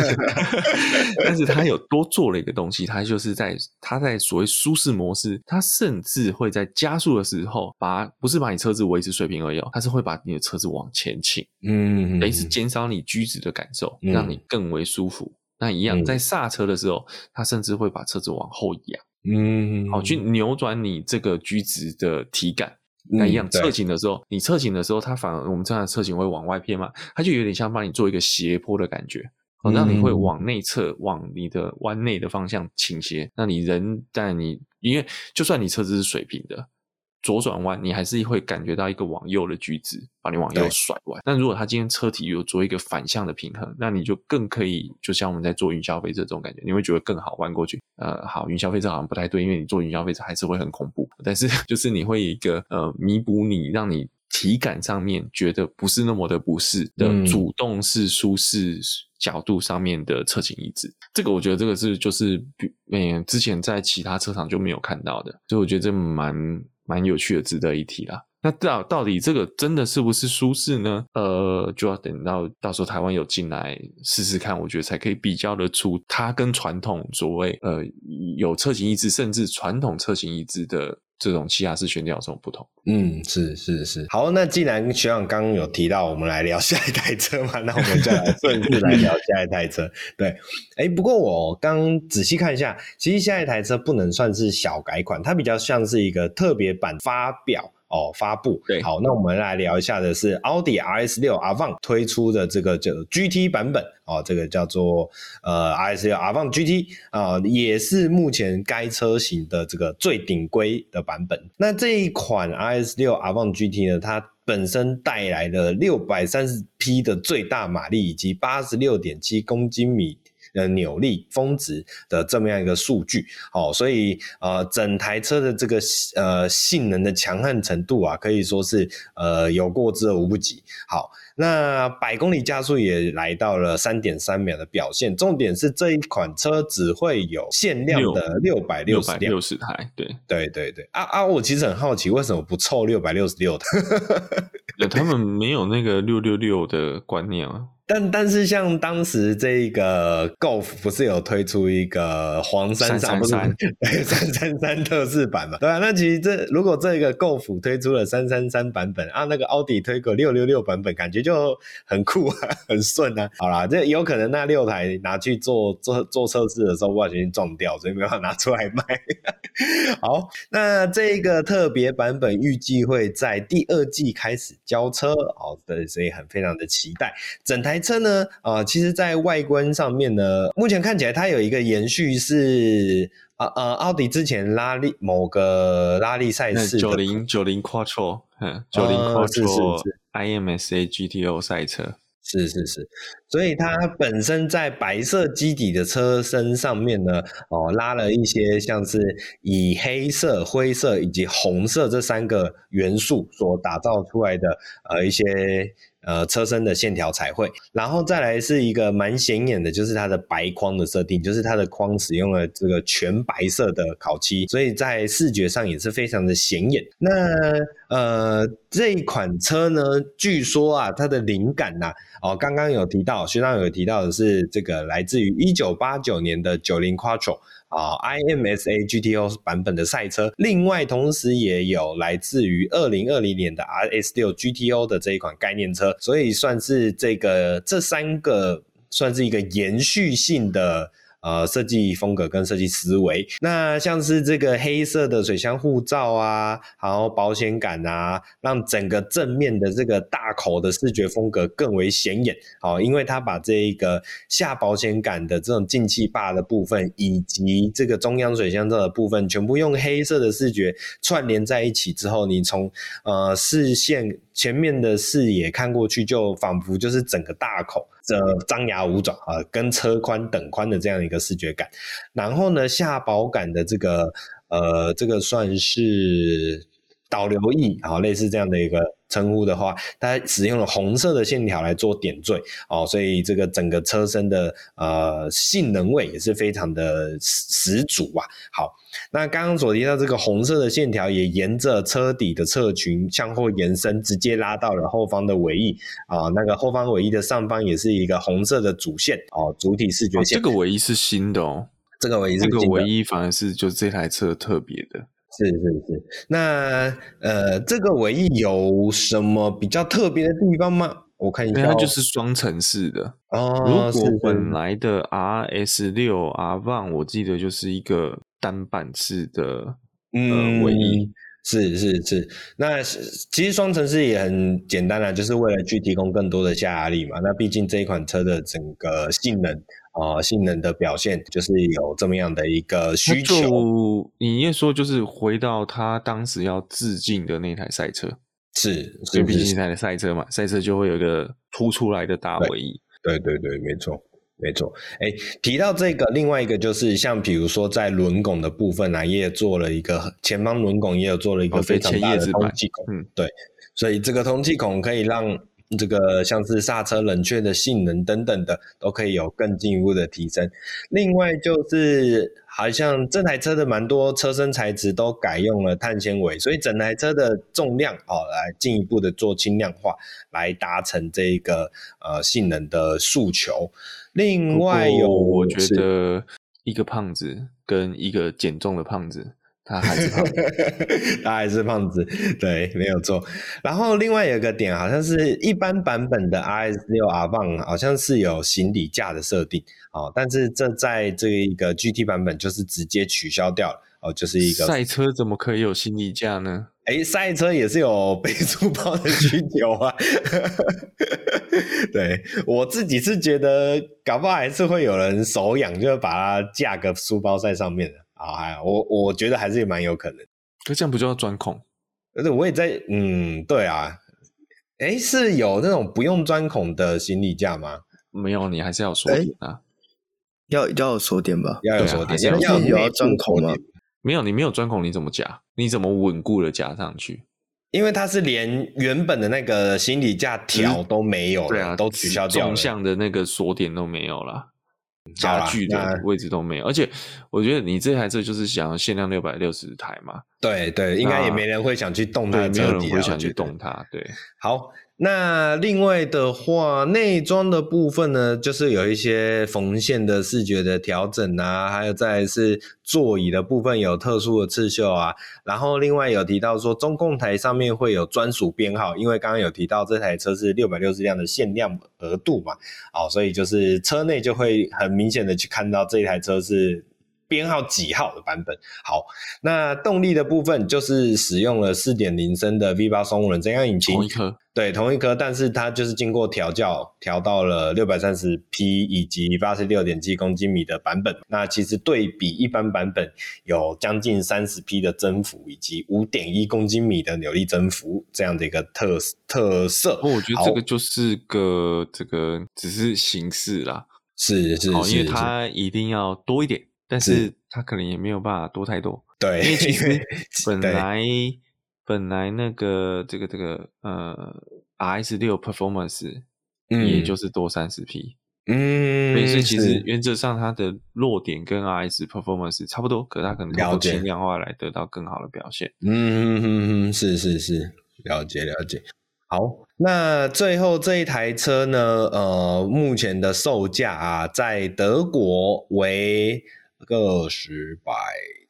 但是他有多做了一个东西，他就是在他在所谓舒适模式，他甚至会在加速的时候，把不是把你车子维持水平而已，他是会把你的车子往前倾，嗯，等于是减少你居直的感受，嗯、让你更为舒服。那一样，在刹车的时候，他甚至会把车子往后仰，嗯，好，去扭转你这个居直的体感。那一样侧倾的时候，你侧倾的时候，它反而我们这样的侧倾会往外偏嘛，它就有点像帮你做一个斜坡的感觉，好，让你会往内侧，往你的弯内的方向倾斜。那你人在你，因为就算你车子是水平的。左转弯，你还是会感觉到一个往右的举止，把你往右甩弯。但如果他今天车体有做一个反向的平衡，那你就更可以，就像我们在做云霄飞车这种感觉，你会觉得更好弯过去。呃，好，云霄飞车好像不太对，因为你做云霄飞车还是会很恐怖。但是 就是你会有一个呃弥补你，让你体感上面觉得不是那么的不适的主动式舒适角度上面的侧倾抑制。这个我觉得这个是就是比嗯之前在其他车厂就没有看到的，所以我觉得这蛮。蛮有趣的，值得一提啦。那到到底这个真的是不是舒适呢？呃，就要等到到时候台湾有进来试试看，我觉得才可以比较得出它跟传统所谓呃有车型一致，甚至传统车型一致的这种气压式悬吊有什么不同？嗯，是是是。好，那既然学长刚刚有提到，我们来聊下一台车嘛，那我们就来顺势来聊下一台车。对，哎，不过我刚仔细看一下，其实下一台车不能算是小改款，它比较像是一个特别版发表。哦，发布对，好，那我们来聊一下的是奥迪 RS 六 Avant 推出的这个叫 GT 版本哦，这个叫做呃 RS 六 Avant GT 啊、呃，也是目前该车型的这个最顶规的版本。那这一款 RS 六 Avant GT 呢，它本身带来了六百三十匹的最大马力以及八十六点七公斤米。呃，扭力峰值的这么样一个数据，好，所以呃，整台车的这个呃性能的强悍程度啊，可以说是呃有过之而无不及。好，那百公里加速也来到了三点三秒的表现。重点是这一款车只会有限量的六百六十六十台，对对对对。啊啊，我其实很好奇，为什么不凑六百六十六的？他们没有那个六六六的观念啊。但但是像当时这个 Golf 不是有推出一个黄三三不是 三三三特仕版嘛？对啊，那其实这如果这个 Golf 推出了三三三版本啊，那个奥迪推个六六六版本，感觉就很酷啊，很顺啊。好啦，这有可能那六台拿去做做做测试的时候不小心撞掉，所以没办法拿出来卖。好，那这个特别版本预计会在第二季开始交车，哦，对，所以很非常的期待整台。车呢？啊、呃，其实，在外观上面呢，目前看起来它有一个延续是啊呃，奥迪之前拉力某个拉力赛事九零九零 Quattro，嗯，九零 Quattro IMSA GTO 赛车，是是是，所以它本身在白色基底的车身上面呢，哦、呃，拉了一些像是以黑色、灰色以及红色这三个元素所打造出来的呃一些。呃，车身的线条彩绘，然后再来是一个蛮显眼的，就是它的白框的设定，就是它的框使用了这个全白色的烤漆，所以在视觉上也是非常的显眼。那呃，这一款车呢，据说啊，它的灵感呐、哦，刚刚有提到，学长有提到的是这个来自于一九八九年的九零 Quattro。啊，IMSA GTO 版本的赛车，另外同时也有来自于二零二零年的 RS 六 GTO 的这一款概念车，所以算是这个这三个算是一个延续性的。呃，设计风格跟设计思维，那像是这个黑色的水箱护罩啊，然后保险杆啊，让整个正面的这个大口的视觉风格更为显眼。好，因为它把这一个下保险杆的这种进气坝的部分，以及这个中央水箱罩的部分，全部用黑色的视觉串联在一起之后，你从呃视线前面的视野看过去，就仿佛就是整个大口。这张牙舞爪啊，跟车宽等宽的这样一个视觉感。然后呢，下保杆的这个呃，这个算是导流翼啊，类似这样的一个。称呼的话，它使用了红色的线条来做点缀哦，所以这个整个车身的呃性能味也是非常的十足啊。好，那刚刚所提到这个红色的线条也沿着车底的侧裙向后延伸，直接拉到了后方的尾翼啊、哦。那个后方尾翼的上方也是一个红色的主线哦，主体视觉线。哦、这个尾翼是新的哦，这个尾翼是新的，这个尾翼反而是就这台车特别的。是是是，那呃，这个尾翼有什么比较特别的地方吗？我看一下，它就是双层式的哦。如果本来的 RS 六 Avant，我记得就是一个单板式的嗯尾翼。嗯是是是，那其实双层式也很简单啦，就是为了去提供更多的下压力嘛。那毕竟这一款车的整个性能啊、呃，性能的表现就是有这么样的一个需求。你也说就是回到他当时要致敬的那台赛车，是，所以毕竟那台赛车嘛，赛车就会有一个凸出来的大尾翼。对对对，没错。没错，哎，提到这个，另外一个就是像比如说在轮拱的部分啊，也做了一个前方轮拱也有做了一个非常大的通气孔，嗯，对，所以这个通气孔可以让这个像是刹车冷却的性能等等的都可以有更进一步的提升。另外就是好像这台车的蛮多车身材质都改用了碳纤维，所以整台车的重量哦，来进一步的做轻量化，来达成这个呃性能的诉求。另外有，我觉得一个胖子跟一个减重的胖子，他还是胖子，他还是胖子，对，没有错。然后另外有一个点，好像是一般版本的 RS 六 Avant 好像是有行李架的设定哦，但是这在这一个 GT 版本就是直接取消掉了哦，就是一个赛车怎么可以有行李架呢？哎，赛车也是有背书包的需求啊。对，我自己是觉得，搞不好还是会有人手痒，就把它架个书包在上面的啊。还我我觉得还是蛮有可能。可这样不就要钻孔？而且我也在，嗯，对啊。哎，是有那种不用钻孔的行李架吗？没有，你还是要锁点啊。要要有锁点吧？要有锁点，要要有要钻孔吗？没有，你没有钻孔，你怎么夹？你怎么稳固的夹上去？因为它是连原本的那个行李架条都没有了，对啊，都取消掉了，纵向的那个锁点都没有了，夹具的位置都没有。而且我觉得你这台车就是想要限量六百六十台嘛，对对，应该也没人会想去动它，没有人会想去动它，对，好。那另外的话，内装的部分呢，就是有一些缝线的视觉的调整啊，还有再是座椅的部分有特殊的刺绣啊。然后另外有提到说，中控台上面会有专属编号，因为刚刚有提到这台车是六百六十辆的限量额度嘛，哦，所以就是车内就会很明显的去看到这台车是。编号几号的版本？好，那动力的部分就是使用了四点零升的 V 八双涡轮增压引擎，同一颗，对，同一颗，但是它就是经过调教，调到了六百三十匹以及八十六点七公斤米的版本。那其实对比一般版本，有将近三十匹的增幅，以及五点一公斤米的扭力增幅这样的一个特特色。我觉得这个就是个这个只是形式啦，是是，是，因为它一定要多一点。但是它可能也没有办法多太多，对，因为其实本来本来那个这个这个呃 RS 六 Performance，嗯，也就是多三十 P，，嗯，所以其实原则上它的弱点跟 RS Performance 差不多，可它可能通过轻量化来得到更好的表现，嗯哼哼，是是是，了解了解。好，那最后这一台车呢，呃，目前的售价啊，在德国为。个十百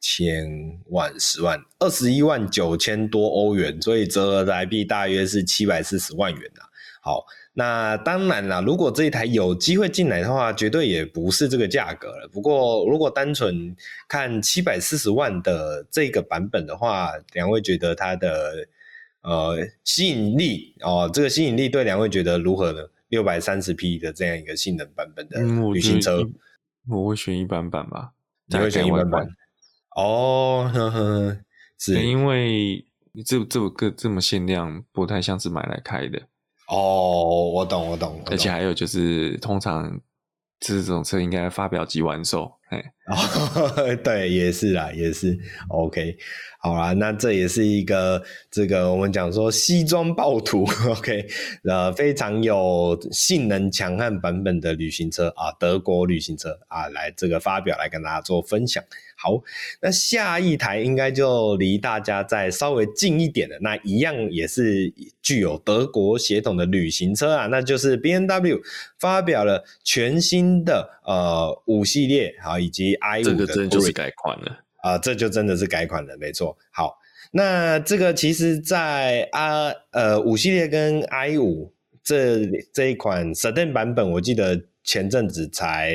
千万十万二十一万九千多欧元，所以折合台币大约是七百四十万元啊。好，那当然啦，如果这一台有机会进来的话，绝对也不是这个价格了。不过，如果单纯看七百四十万的这个版本的话，两位觉得它的呃吸引力哦，这个吸引力对两位觉得如何呢？六百三十匹的这样一个性能版本的旅行车，嗯、我，我会选一般版吧。你会选一般版哦，呵呵，是因为这这个这么限量，不太像是买来开的。哦，我懂，我懂，我懂。而且还有就是，通常这种车应该发表即完售，哎，哦，对，也是啦，也是。OK，好啦，那这也是一个这个我们讲说西装暴徒，OK，呃，非常有性能强悍版本的旅行车啊，德国旅行车啊，来这个发表来跟大家做分享。好，那下一台应该就离大家再稍微近一点的，那一样也是具有德国血统的旅行车啊，那就是 BMW 发表了全新的呃五系列，好，以及 i 五的，这个真的就是改款了啊，这就真的是改款了，没错。好，那这个其实在啊呃五系列跟 i 五这这一款 Sedan 版本，我记得前阵子才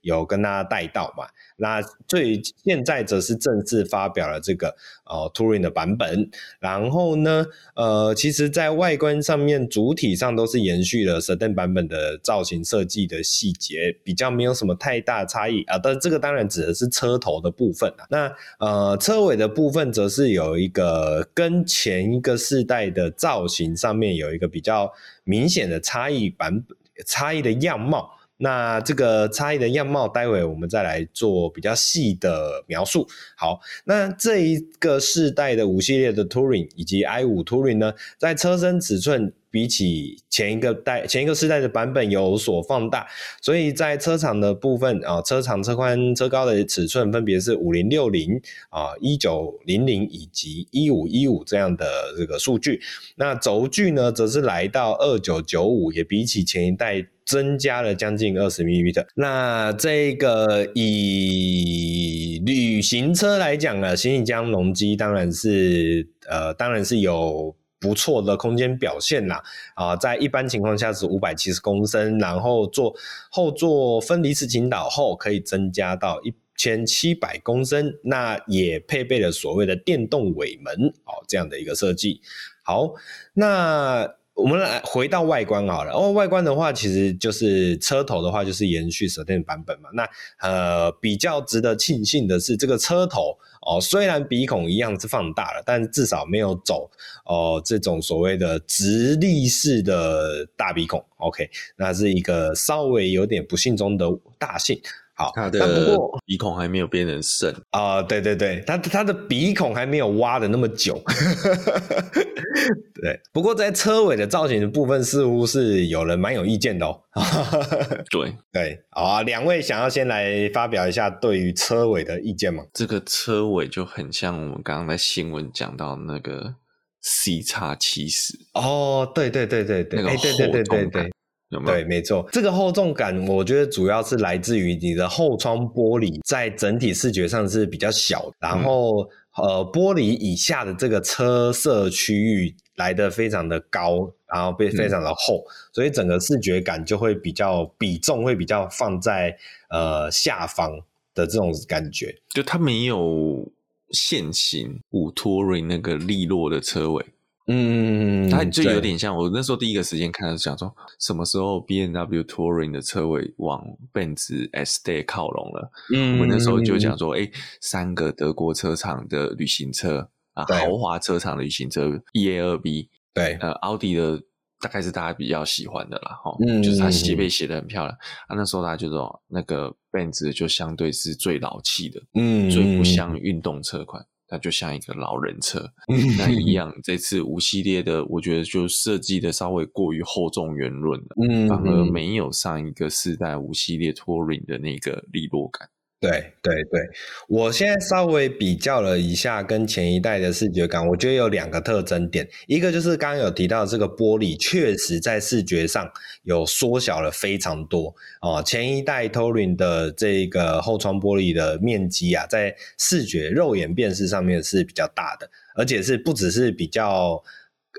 有跟大家带到嘛。那最现在则是正式发表了这个呃 Turing 的版本，然后呢，呃，其实在外观上面主体上都是延续了 Sedan 版本的造型设计的细节，比较没有什么太大差异啊。但这个当然指的是车头的部分啊。那呃，车尾的部分则是有一个跟前一个世代的造型上面有一个比较明显的差异版本，差异的样貌。那这个差异的样貌，待会我们再来做比较细的描述。好，那这一个世代的五系列的 Touring 以及 i 五 Touring 呢，在车身尺寸比起前一个代前一个世代的版本有所放大，所以在车长的部分啊，车长、车宽、车高的尺寸分别是五零六零啊、一九零零以及一五一五这样的这个数据。那轴距呢，则是来到二九九五，也比起前一代。增加了将近二十 mm。那这个以旅行车来讲呢，行李箱容积当然是呃，当然是有不错的空间表现啦。啊，在一般情况下是五百七十公升，然后做后座分离式倾倒后可以增加到一千七百公升。那也配备了所谓的电动尾门哦，这样的一个设计。好，那。我们来回到外观好了，哦，外观的话，其实就是车头的话，就是延续 Sedan 版本嘛。那呃，比较值得庆幸的是，这个车头哦，虽然鼻孔一样是放大了，但至少没有走哦这种所谓的直立式的大鼻孔。OK，那是一个稍微有点不幸中的大幸。好，他的鼻孔还没有变成肾啊、呃，对对对，他他的鼻孔还没有挖的那么久，对。不过在车尾的造型的部分，似乎是有人蛮有意见的哦。对对，好啊，两位想要先来发表一下对于车尾的意见吗？这个车尾就很像我们刚刚在新闻讲到那个 C 叉七十哦，对对对对对，那个对对对对有没有？对，没错，这个厚重感，我觉得主要是来自于你的后窗玻璃在整体视觉上是比较小，然后、嗯、呃，玻璃以下的这个车色区域来的非常的高，然后被非常的厚、嗯，所以整个视觉感就会比较比重会比较放在呃下方的这种感觉，就它没有现行五 Touring 那个利落的车尾。嗯，它就有点像我那时候第一个时间看的想说，什么时候 B N W Touring 的车尾往奔驰 Estate 靠拢了？嗯，我们那时候就讲说，哎、欸，三个德国车厂的旅行车啊，豪华车厂的旅行车，E A 二 B，对，呃，奥迪的大概是大家比较喜欢的啦，哈，嗯，就是它写背写的很漂亮啊。那时候大家就说，那个奔驰就相对是最老气的，嗯，最不像运动车款。它就像一个老人车，那一样。这次五系列的，我觉得就设计的稍微过于厚重圆润了，嗯，反而没有上一个四代五系列 Touring 的那个利落感。对对对，我现在稍微比较了一下跟前一代的视觉感，我觉得有两个特征点，一个就是刚刚有提到这个玻璃确实在视觉上有缩小了非常多哦，前一代 Touring 的这个后窗玻璃的面积啊，在视觉肉眼辨识上面是比较大的，而且是不只是比较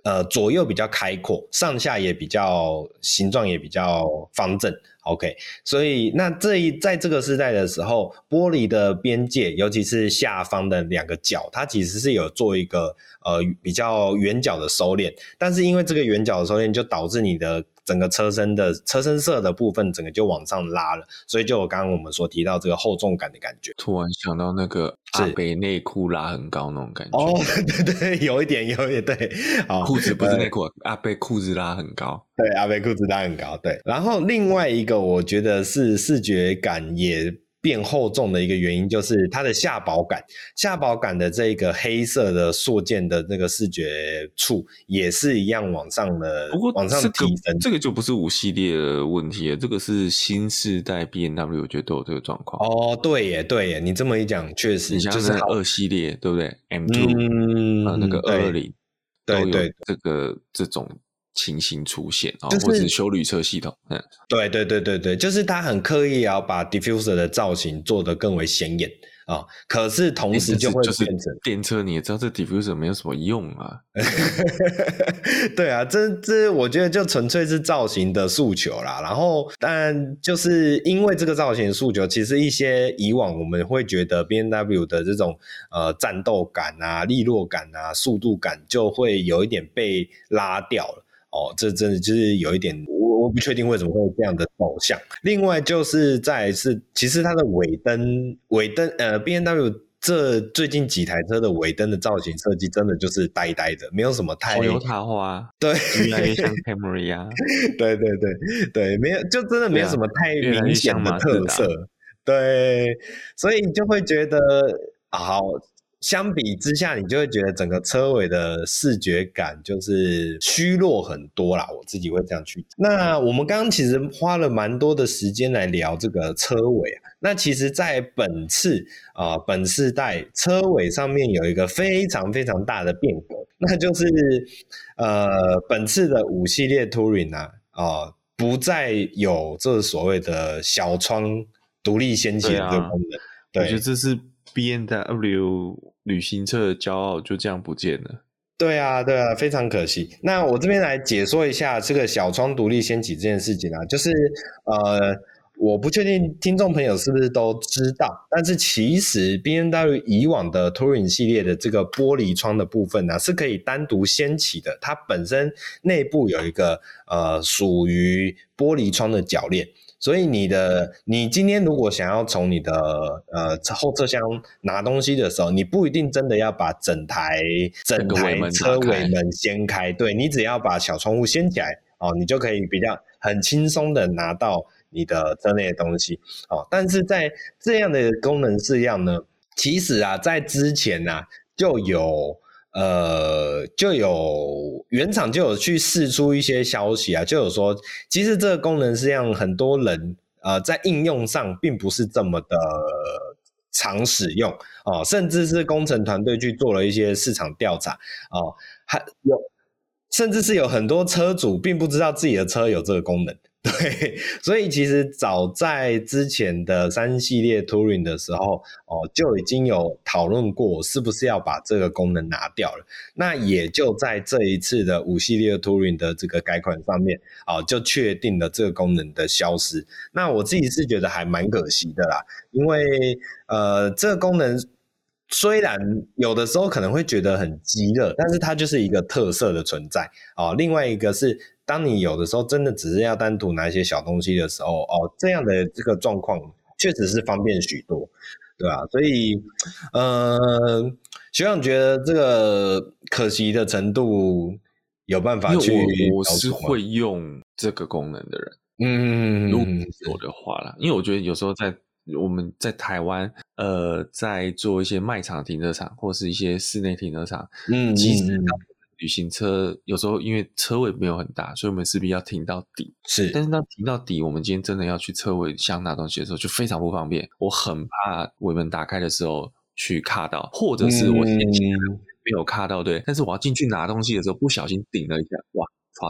呃左右比较开阔，上下也比较形状也比较方正。OK，所以那这一在这个时代的时候，玻璃的边界，尤其是下方的两个角，它其实是有做一个呃比较圆角的收敛，但是因为这个圆角的收敛，就导致你的整个车身的车身色的部分，整个就往上拉了，所以就我刚刚我们所提到这个厚重感的感觉。突然想到那个阿北内裤拉很高那种感觉。哦，对对，有一点，有一点，对。裤子不是内裤，阿北裤子拉很高。对，阿北裤子拉很高。对，然后另外一个，我觉得是视觉感也。变厚重的一个原因就是它的下保杆，下保杆的这个黑色的塑件的那个视觉处也是一样往上的，不过往上提升。这个就不是五系列的问题了，这个是新世代 BMW 我觉得都有这个状况。哦，对耶，对耶，你这么一讲，确实就是二系列，对不对？M2，嗯，啊，那个二二零，对对，这个这种。情形出现啊，就是、或者是休旅车系统，嗯，对对对对对，就是他很刻意要把 diffuser 的造型做得更为显眼啊，可是同时就会变成电车，你也知道这 diffuser 没有什么用啊，对啊，这这我觉得就纯粹是造型的诉求啦，然后但就是因为这个造型诉求，其实一些以往我们会觉得 B N W 的这种呃战斗感啊、利落感啊、速度感就会有一点被拉掉了。哦，这真的就是有一点，我我不确定为什么会有这样的走向。另外就是再是，其实它的尾灯，尾灯，呃 B N W 这最近几台车的尾灯的造型设计，真的就是呆呆的，没有什么太油塔花，对，越来越像 Camry 啊，对对对对，没有，就真的没有什么太明显的特色，对，所以你就会觉得好。相比之下，你就会觉得整个车尾的视觉感就是虚弱很多啦。我自己会这样去。那我们刚刚其实花了蛮多的时间来聊这个车尾啊。那其实，在本次啊、呃，本世代车尾上面有一个非常非常大的变革，那就是呃，本次的五系列 Touring 啊，啊、呃，不再有这所谓的小窗独立掀起的这个功能。对，啊、对，我觉得这是 BMW。旅行车的骄傲就这样不见了。对啊，对啊，非常可惜。那我这边来解说一下这个小窗独立掀起这件事情啊，就是呃，我不确定听众朋友是不是都知道，但是其实 BMW 以往的 Touring 系列的这个玻璃窗的部分呢、啊，是可以单独掀起的，它本身内部有一个呃属于玻璃窗的铰链。所以你的，你今天如果想要从你的呃后车厢拿东西的时候，你不一定真的要把整台整台车尾门掀开，对，你只要把小窗户掀起来哦，你就可以比较很轻松的拿到你的车内的东西哦。但是在这样的功能式样呢，其实啊，在之前呢、啊、就有。呃，就有原厂就有去释出一些消息啊，就有说，其实这个功能是让很多人呃在应用上并不是这么的常使用哦，甚至是工程团队去做了一些市场调查哦，还有甚至是有很多车主并不知道自己的车有这个功能。对，所以其实早在之前的三系列 Touring 的时候，哦，就已经有讨论过是不是要把这个功能拿掉了。那也就在这一次的五系列 Touring 的这个改款上面，哦，就确定了这个功能的消失。那我自己是觉得还蛮可惜的啦，因为呃，这个功能虽然有的时候可能会觉得很鸡肋，但是它就是一个特色的存在哦。另外一个是。当你有的时候真的只是要单独拿一些小东西的时候，哦，这样的这个状况确实是方便许多，对吧？所以，呃，学长觉得这个可惜的程度有办法去？我是会用这个功能的人，嗯，如果有的话啦，因为我觉得有时候在我们在台湾，呃，在做一些卖场停车场或是一些室内停车场，嗯，其实。旅行车有时候因为车位没有很大，所以我们势必要停到底。是，但是当停到底，我们今天真的要去车位箱拿东西的时候，就非常不方便。我很怕尾门打开的时候去卡到，或者是我前期没有卡到，对。但是我要进去拿东西的时候，不小心顶了一下，哇，唰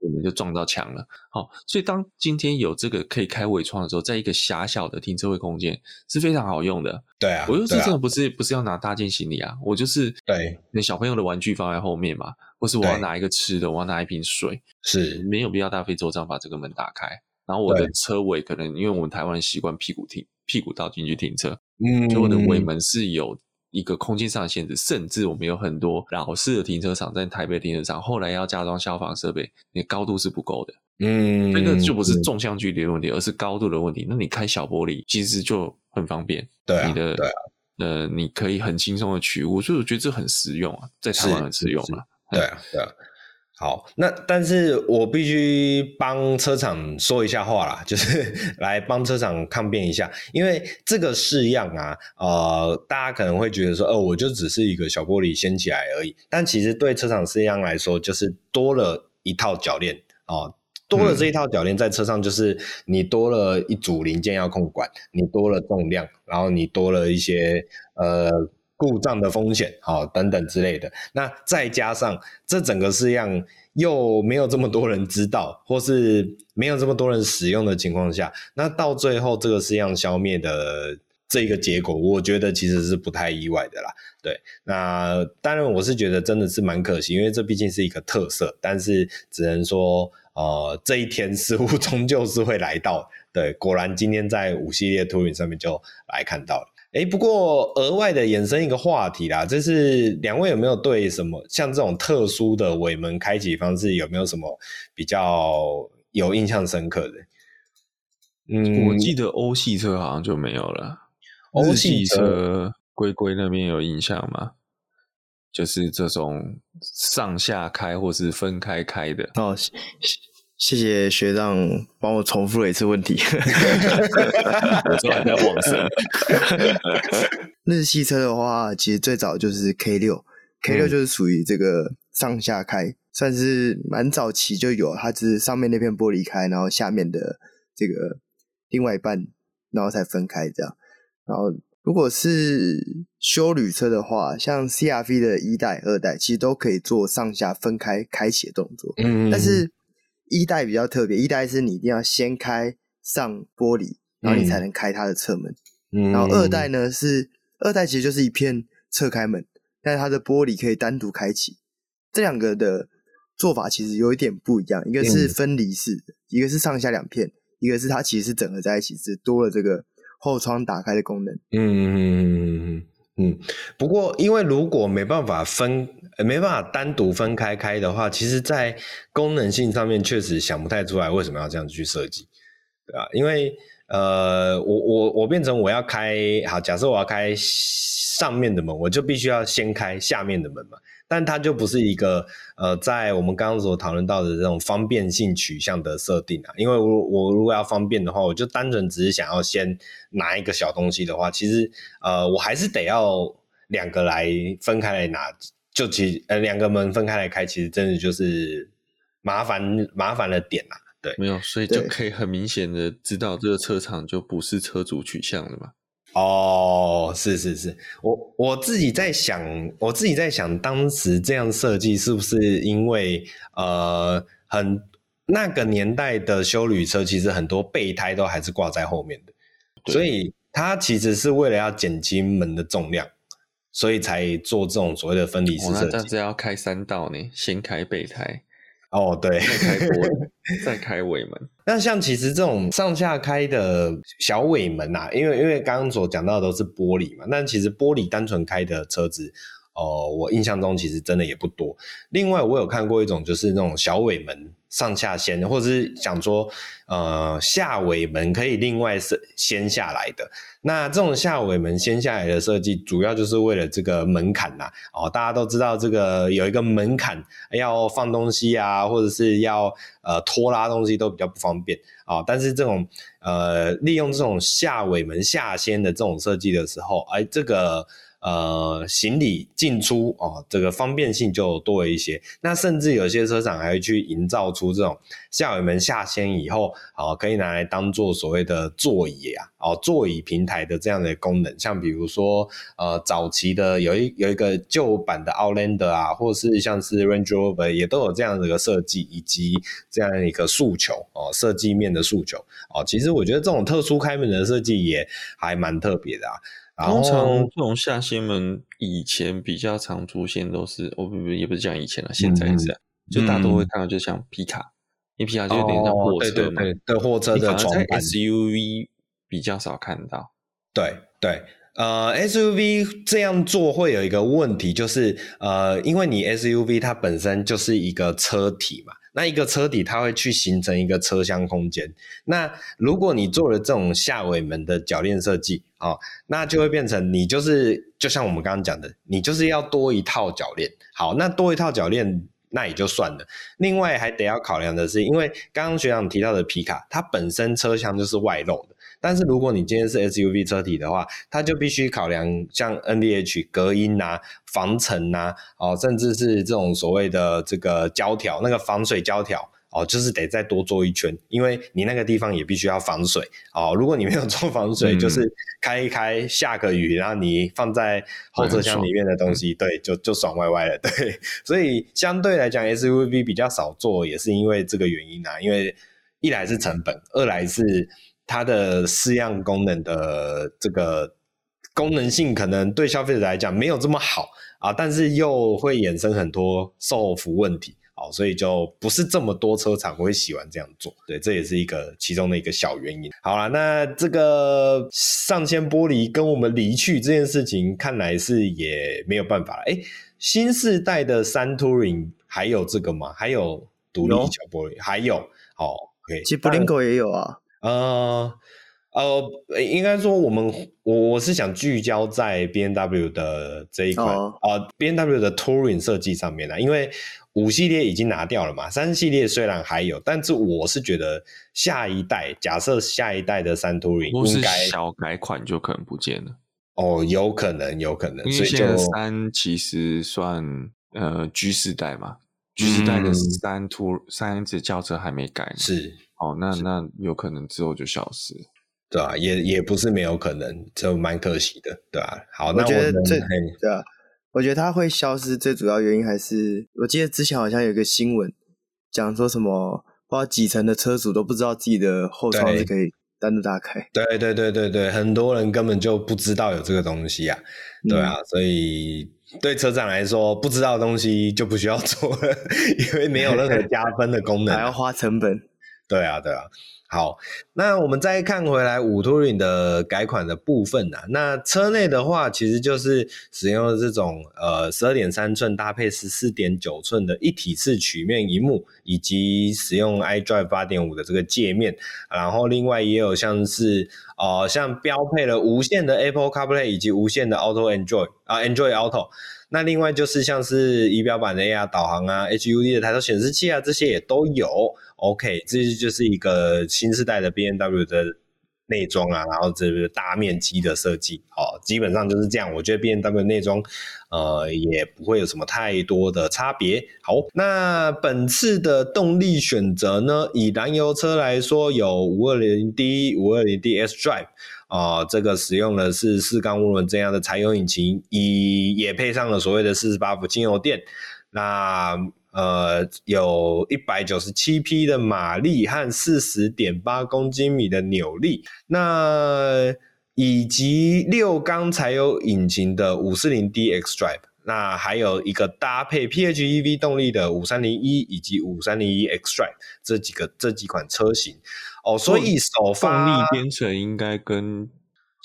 我们就撞到墙了。好，所以当今天有这个可以开尾窗的时候，在一个狭小的停车位空间是非常好用的。对啊，我就是真的不是、啊、不是要拿大件行李啊，我就是对那小朋友的玩具放在后面嘛，或是我要拿一个吃的，我要拿一瓶水，是没有必要大费周章把这个门打开。然后我的车尾可能因为我们台湾习惯屁股停，屁股倒进去停车，嗯，所以我的尾门是有。一个空间上的限制，甚至我们有很多老式的停车场，在台北停车场，后来要加装消防设备，你高度是不够的。嗯，那个就不是纵向距离的问题，嗯、而是高度的问题。那你开小玻璃其实就很方便，对、啊，你的对、啊，呃，你可以很轻松的取物，所以我觉得这很实用啊，在台湾很实用啊，对啊，对啊。好，那但是我必须帮车厂说一下话啦，就是 来帮车厂抗辩一下，因为这个式样啊，呃，大家可能会觉得说，哦、呃，我就只是一个小玻璃掀起来而已，但其实对车厂式样来说，就是多了一套铰链哦、呃，多了这一套铰链在车上，就是你多了一组零件要控管，你多了重量，然后你多了一些呃。故障的风险，好、等等之类的，那再加上这整个式样又没有这么多人知道，或是没有这么多人使用的情况下，那到最后这个式样消灭的这一个结果，我觉得其实是不太意外的啦。对，那当然我是觉得真的是蛮可惜，因为这毕竟是一个特色，但是只能说，呃，这一天似乎终究是会来到。对，果然今天在五系列图灵上面就来看到了。哎，不过额外的衍生一个话题啦，就是两位有没有对什么像这种特殊的尾门开启方式，有没有什么比较有印象深刻的？嗯，我记得欧系车好像就没有了。欧系车龟龟那边有印象吗？就是这种上下开或是分开开的哦。谢谢学长帮我重复了一次问题。我昨晚在网上。日系车的话，其实最早就是 K 六，K 六就是属于这个上下开，嗯、算是蛮早期就有。它只是上面那片玻璃开，然后下面的这个另外一半，然后才分开这样。然后如果是休旅车的话，像 CRV 的一代、二代，其实都可以做上下分开开启的动作。嗯，但是。一代比较特别，一代是你一定要先开上玻璃，然后你才能开它的侧门。嗯，然后二代呢是二代其实就是一片侧开门，但是它的玻璃可以单独开启。这两个的做法其实有一点不一样，一个是分离式的，一个是上下两片，一个是它其实是整合在一起，只多了这个后窗打开的功能。嗯嗯嗯嗯嗯。嗯不过因为如果没办法分。没办法单独分开开的话，其实，在功能性上面确实想不太出来为什么要这样去设计，对吧？因为呃，我我我变成我要开，好，假设我要开上面的门，我就必须要先开下面的门嘛。但它就不是一个呃，在我们刚刚所讨论到的这种方便性取向的设定啊。因为我我如果要方便的话，我就单纯只是想要先拿一个小东西的话，其实呃，我还是得要两个来分开来拿。就其呃两个门分开来开，其实真的就是麻烦麻烦了点啦。对，没有，所以就可以很明显的知道这个车厂就不是车主取向了嘛。哦，是是是，我我自己在想，我自己在想，当时这样设计是不是因为呃很那个年代的修旅车，其实很多备胎都还是挂在后面的，所以它其实是为了要减轻门的重量。所以才做这种所谓的分离式设计。那这样子要开三道呢？先开备胎，哦，对，再开 尾门，再开尾门。那像其实这种上下开的小尾门啊，因为因为刚刚所讲到的都是玻璃嘛，但其实玻璃单纯开的车子，哦、呃，我印象中其实真的也不多。另外，我有看过一种就是那种小尾门。上下掀，或者是想说，呃，下尾门可以另外是掀下来的。那这种下尾门掀下来的设计，主要就是为了这个门槛呐。哦，大家都知道这个有一个门槛，要放东西啊，或者是要呃拖拉东西都比较不方便啊。但是这种呃利用这种下尾门下掀的这种设计的时候，哎，这个。呃，行李进出哦，这个方便性就多了一些。那甚至有些车厂还会去营造出这种下尾门下掀以后，哦，可以拿来当做所谓的座椅啊，哦，座椅平台的这样的功能。像比如说，呃，早期的有一有一个旧版的 Outlander 啊，或是像是 Range Rover 也都有这样的一个设计，以及这样一个诉求哦，设计面的诉求哦。其实我觉得这种特殊开门的设计也还蛮特别的啊。通常这种下掀门以前比较常出现都是，我不不也不是讲以前了，现在也是，嗯、就大多会看到，就像皮卡，因为皮卡就有点像货车嘛，对对对，货车的床板。SUV 比较少看到，对对，呃，SUV 这样做会有一个问题，就是呃，因为你 SUV 它本身就是一个车体嘛。那一个车底它会去形成一个车厢空间。那如果你做了这种下尾门的铰链设计，啊，那就会变成你就是就像我们刚刚讲的，你就是要多一套铰链。好，那多一套铰链。那也就算了，另外还得要考量的是，因为刚刚学长提到的皮卡，它本身车厢就是外露的，但是如果你今天是 SUV 车体的话，它就必须考量像 NDH 隔音啊、防尘啊，哦，甚至是这种所谓的这个胶条，那个防水胶条。哦，就是得再多做一圈，因为你那个地方也必须要防水哦。如果你没有做防水，嗯、就是开一开下个雨，然后你放在后车厢里面的东西，对，就就爽歪歪了。对，所以相对来讲，SUV 比较少做，也是因为这个原因啊。因为一来是成本，二来是它的四样功能的这个功能性，可能对消费者来讲没有这么好啊，但是又会衍生很多售后服问题。好，所以就不是这么多车厂会喜欢这样做，对，这也是一个其中的一个小原因。好了，那这个上千玻璃跟我们离去这件事情，看来是也没有办法了。哎，新世代的三 Touring 还有这个吗？还有独立小玻璃？有还有，哦，OK，其实 Blinko 也有啊。呃呃，应该说我们我我是想聚焦在 B N W 的这一款啊、哦呃、B N W 的 Touring 设计上面啦，因为。五系列已经拿掉了嘛？三系列虽然还有，但是我是觉得下一代，假设下一代的三 Touring 应该小改款就可能不见了。哦，有可能，有可能。因为现在三其实算呃 G 世代嘛，G 世代的三 Tour 三子轿车还没改，是哦，那那有可能之后就消失，对啊，也也不是没有可能，就蛮可惜的，对吧、啊？好，那我觉得这对啊。我觉得它会消失，最主要原因还是，我记得之前好像有个新闻讲说什么，不知道几层的车主都不知道自己的后窗是可以单独打开。对对对对对，很多人根本就不知道有这个东西啊，对啊，嗯、所以对车长来说，不知道的东西就不需要做了，因为没有任何 加分的功能，还要花成本。对啊，对啊。好，那我们再看回来五 to 零的改款的部分啊，那车内的话，其实就是使用了这种呃十二点三寸搭配十四点九寸的一体式曲面萤幕，以及使用 iDrive 八点五的这个界面，然后另外也有像是呃像标配了无线的 Apple CarPlay 以及无线的 Auto Android 啊 Android Auto。那另外就是像是仪表板的 AR 导航啊，HUD 的抬头显示器啊，这些也都有。OK，这就是一个新世代的 BMW 的内装啊，然后这个大面积的设计，哦，基本上就是这样。我觉得 BMW 内装，呃，也不会有什么太多的差别。好，那本次的动力选择呢，以燃油车来说，有 520D、520D xDrive。啊、这个使用的是四缸涡轮这样的柴油引擎，以也配上了所谓的四十八伏轻油电。那呃，有一百九十七匹的马力和四十点八公斤米的扭力。那以及六缸柴油引擎的五四零 D xDrive。那还有一个搭配 PHEV 动力的五三零一以及五三零一 xDrive 这几个这几款车型。哦，所以首发动力编程应该跟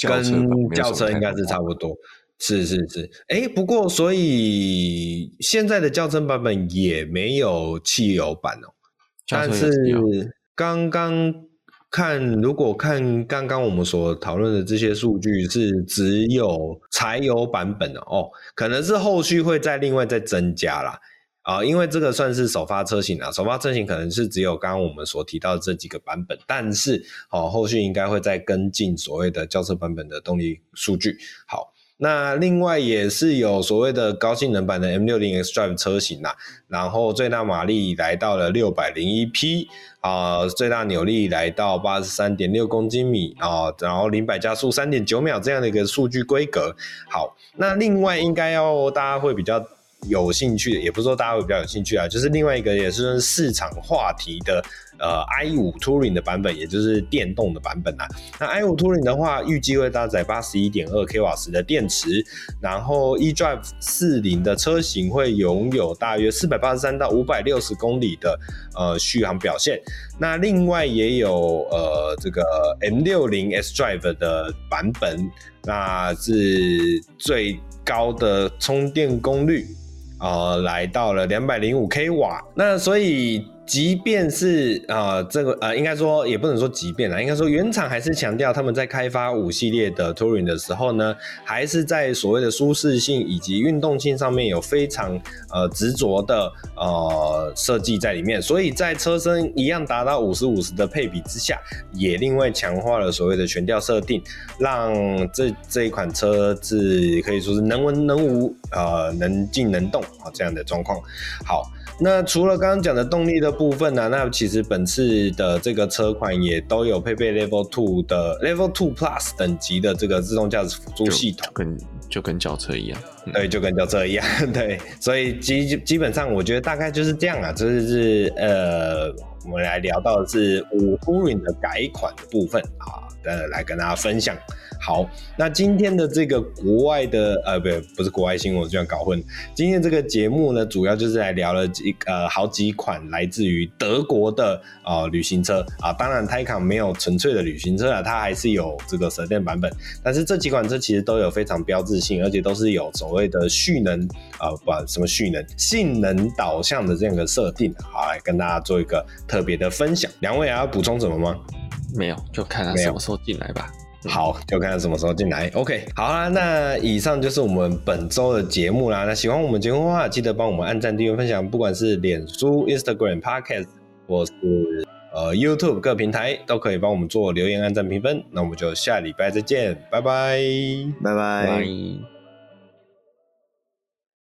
跟轿车应该是差不多，是是是。哎，不过所以现在的轿车版本也没有汽油版哦，但是刚刚看，如果看刚刚我们所讨论的这些数据是只有柴油版本的哦，可能是后续会再另外再增加啦。啊、呃，因为这个算是首发车型啊，首发车型可能是只有刚刚我们所提到的这几个版本，但是哦，后续应该会再跟进所谓的轿车版本的动力数据。好，那另外也是有所谓的高性能版的 M60 xDrive 车型啊，然后最大马力来到了六百零一匹啊，最大扭力来到八十三点六公斤米啊，然后零百加速三点九秒这样的一个数据规格。好，那另外应该要大家会比较。有兴趣，也不是说大家会比较有兴趣啊，就是另外一个也是市场话题的，呃，i5 Touring 的版本，也就是电动的版本啊。那 i5 Touring 的话，预计会搭载八十一点二 k 瓦时的电池，然后 eDrive 四零的车型会拥有大约四百八十三到五百六十公里的呃续航表现。那另外也有呃这个 M60 S Drive 的版本，那是最高的充电功率。呃，来到了两百零五 k 瓦，那所以即便是啊、这个呃，应该说也不能说即便啦，应该说原厂还是强调他们在开发五系列的 Touring 的时候呢，还是在所谓的舒适性以及运动性上面有非常呃执着的呃设计在里面，所以在车身一样达到五十五十的配比之下，也另外强化了所谓的悬吊设定，让这这一款车子可以说是能文能武，呃，能静能动啊这样的状况。好。那除了刚刚讲的动力的部分呢、啊？那其实本次的这个车款也都有配备 Level Two 的 Level Two Plus 等级的这个自动驾驶辅助系统，就跟就跟轿车一样，对，就跟轿车一样，对，所以基基本上我觉得大概就是这样啊，这、就是呃，我们来聊到的是五福林的改款的部分啊，呃，来跟大家分享。好，那今天的这个国外的呃，不不是国外新闻，我这样搞混。今天这个节目呢，主要就是来聊了几呃好几款来自于德国的呃旅行车啊。当然，Taycan 没有纯粹的旅行车啊，它还是有这个蛇电版本。但是这几款车其实都有非常标志性，而且都是有所谓的蓄能啊，不什么蓄能，性能导向的这样一个设定。好，来跟大家做一个特别的分享。两位还要补充什么吗？没有，就看他什么时候进来吧。好，就看他什么时候进来。OK，好啦，那以上就是我们本周的节目啦。那喜欢我们节目的话，记得帮我们按赞、订阅、分享，不管是脸书、Instagram、Podcast，或是呃 YouTube 各平台，都可以帮我们做留言、按赞、评分。那我们就下礼拜再见，拜拜，拜拜。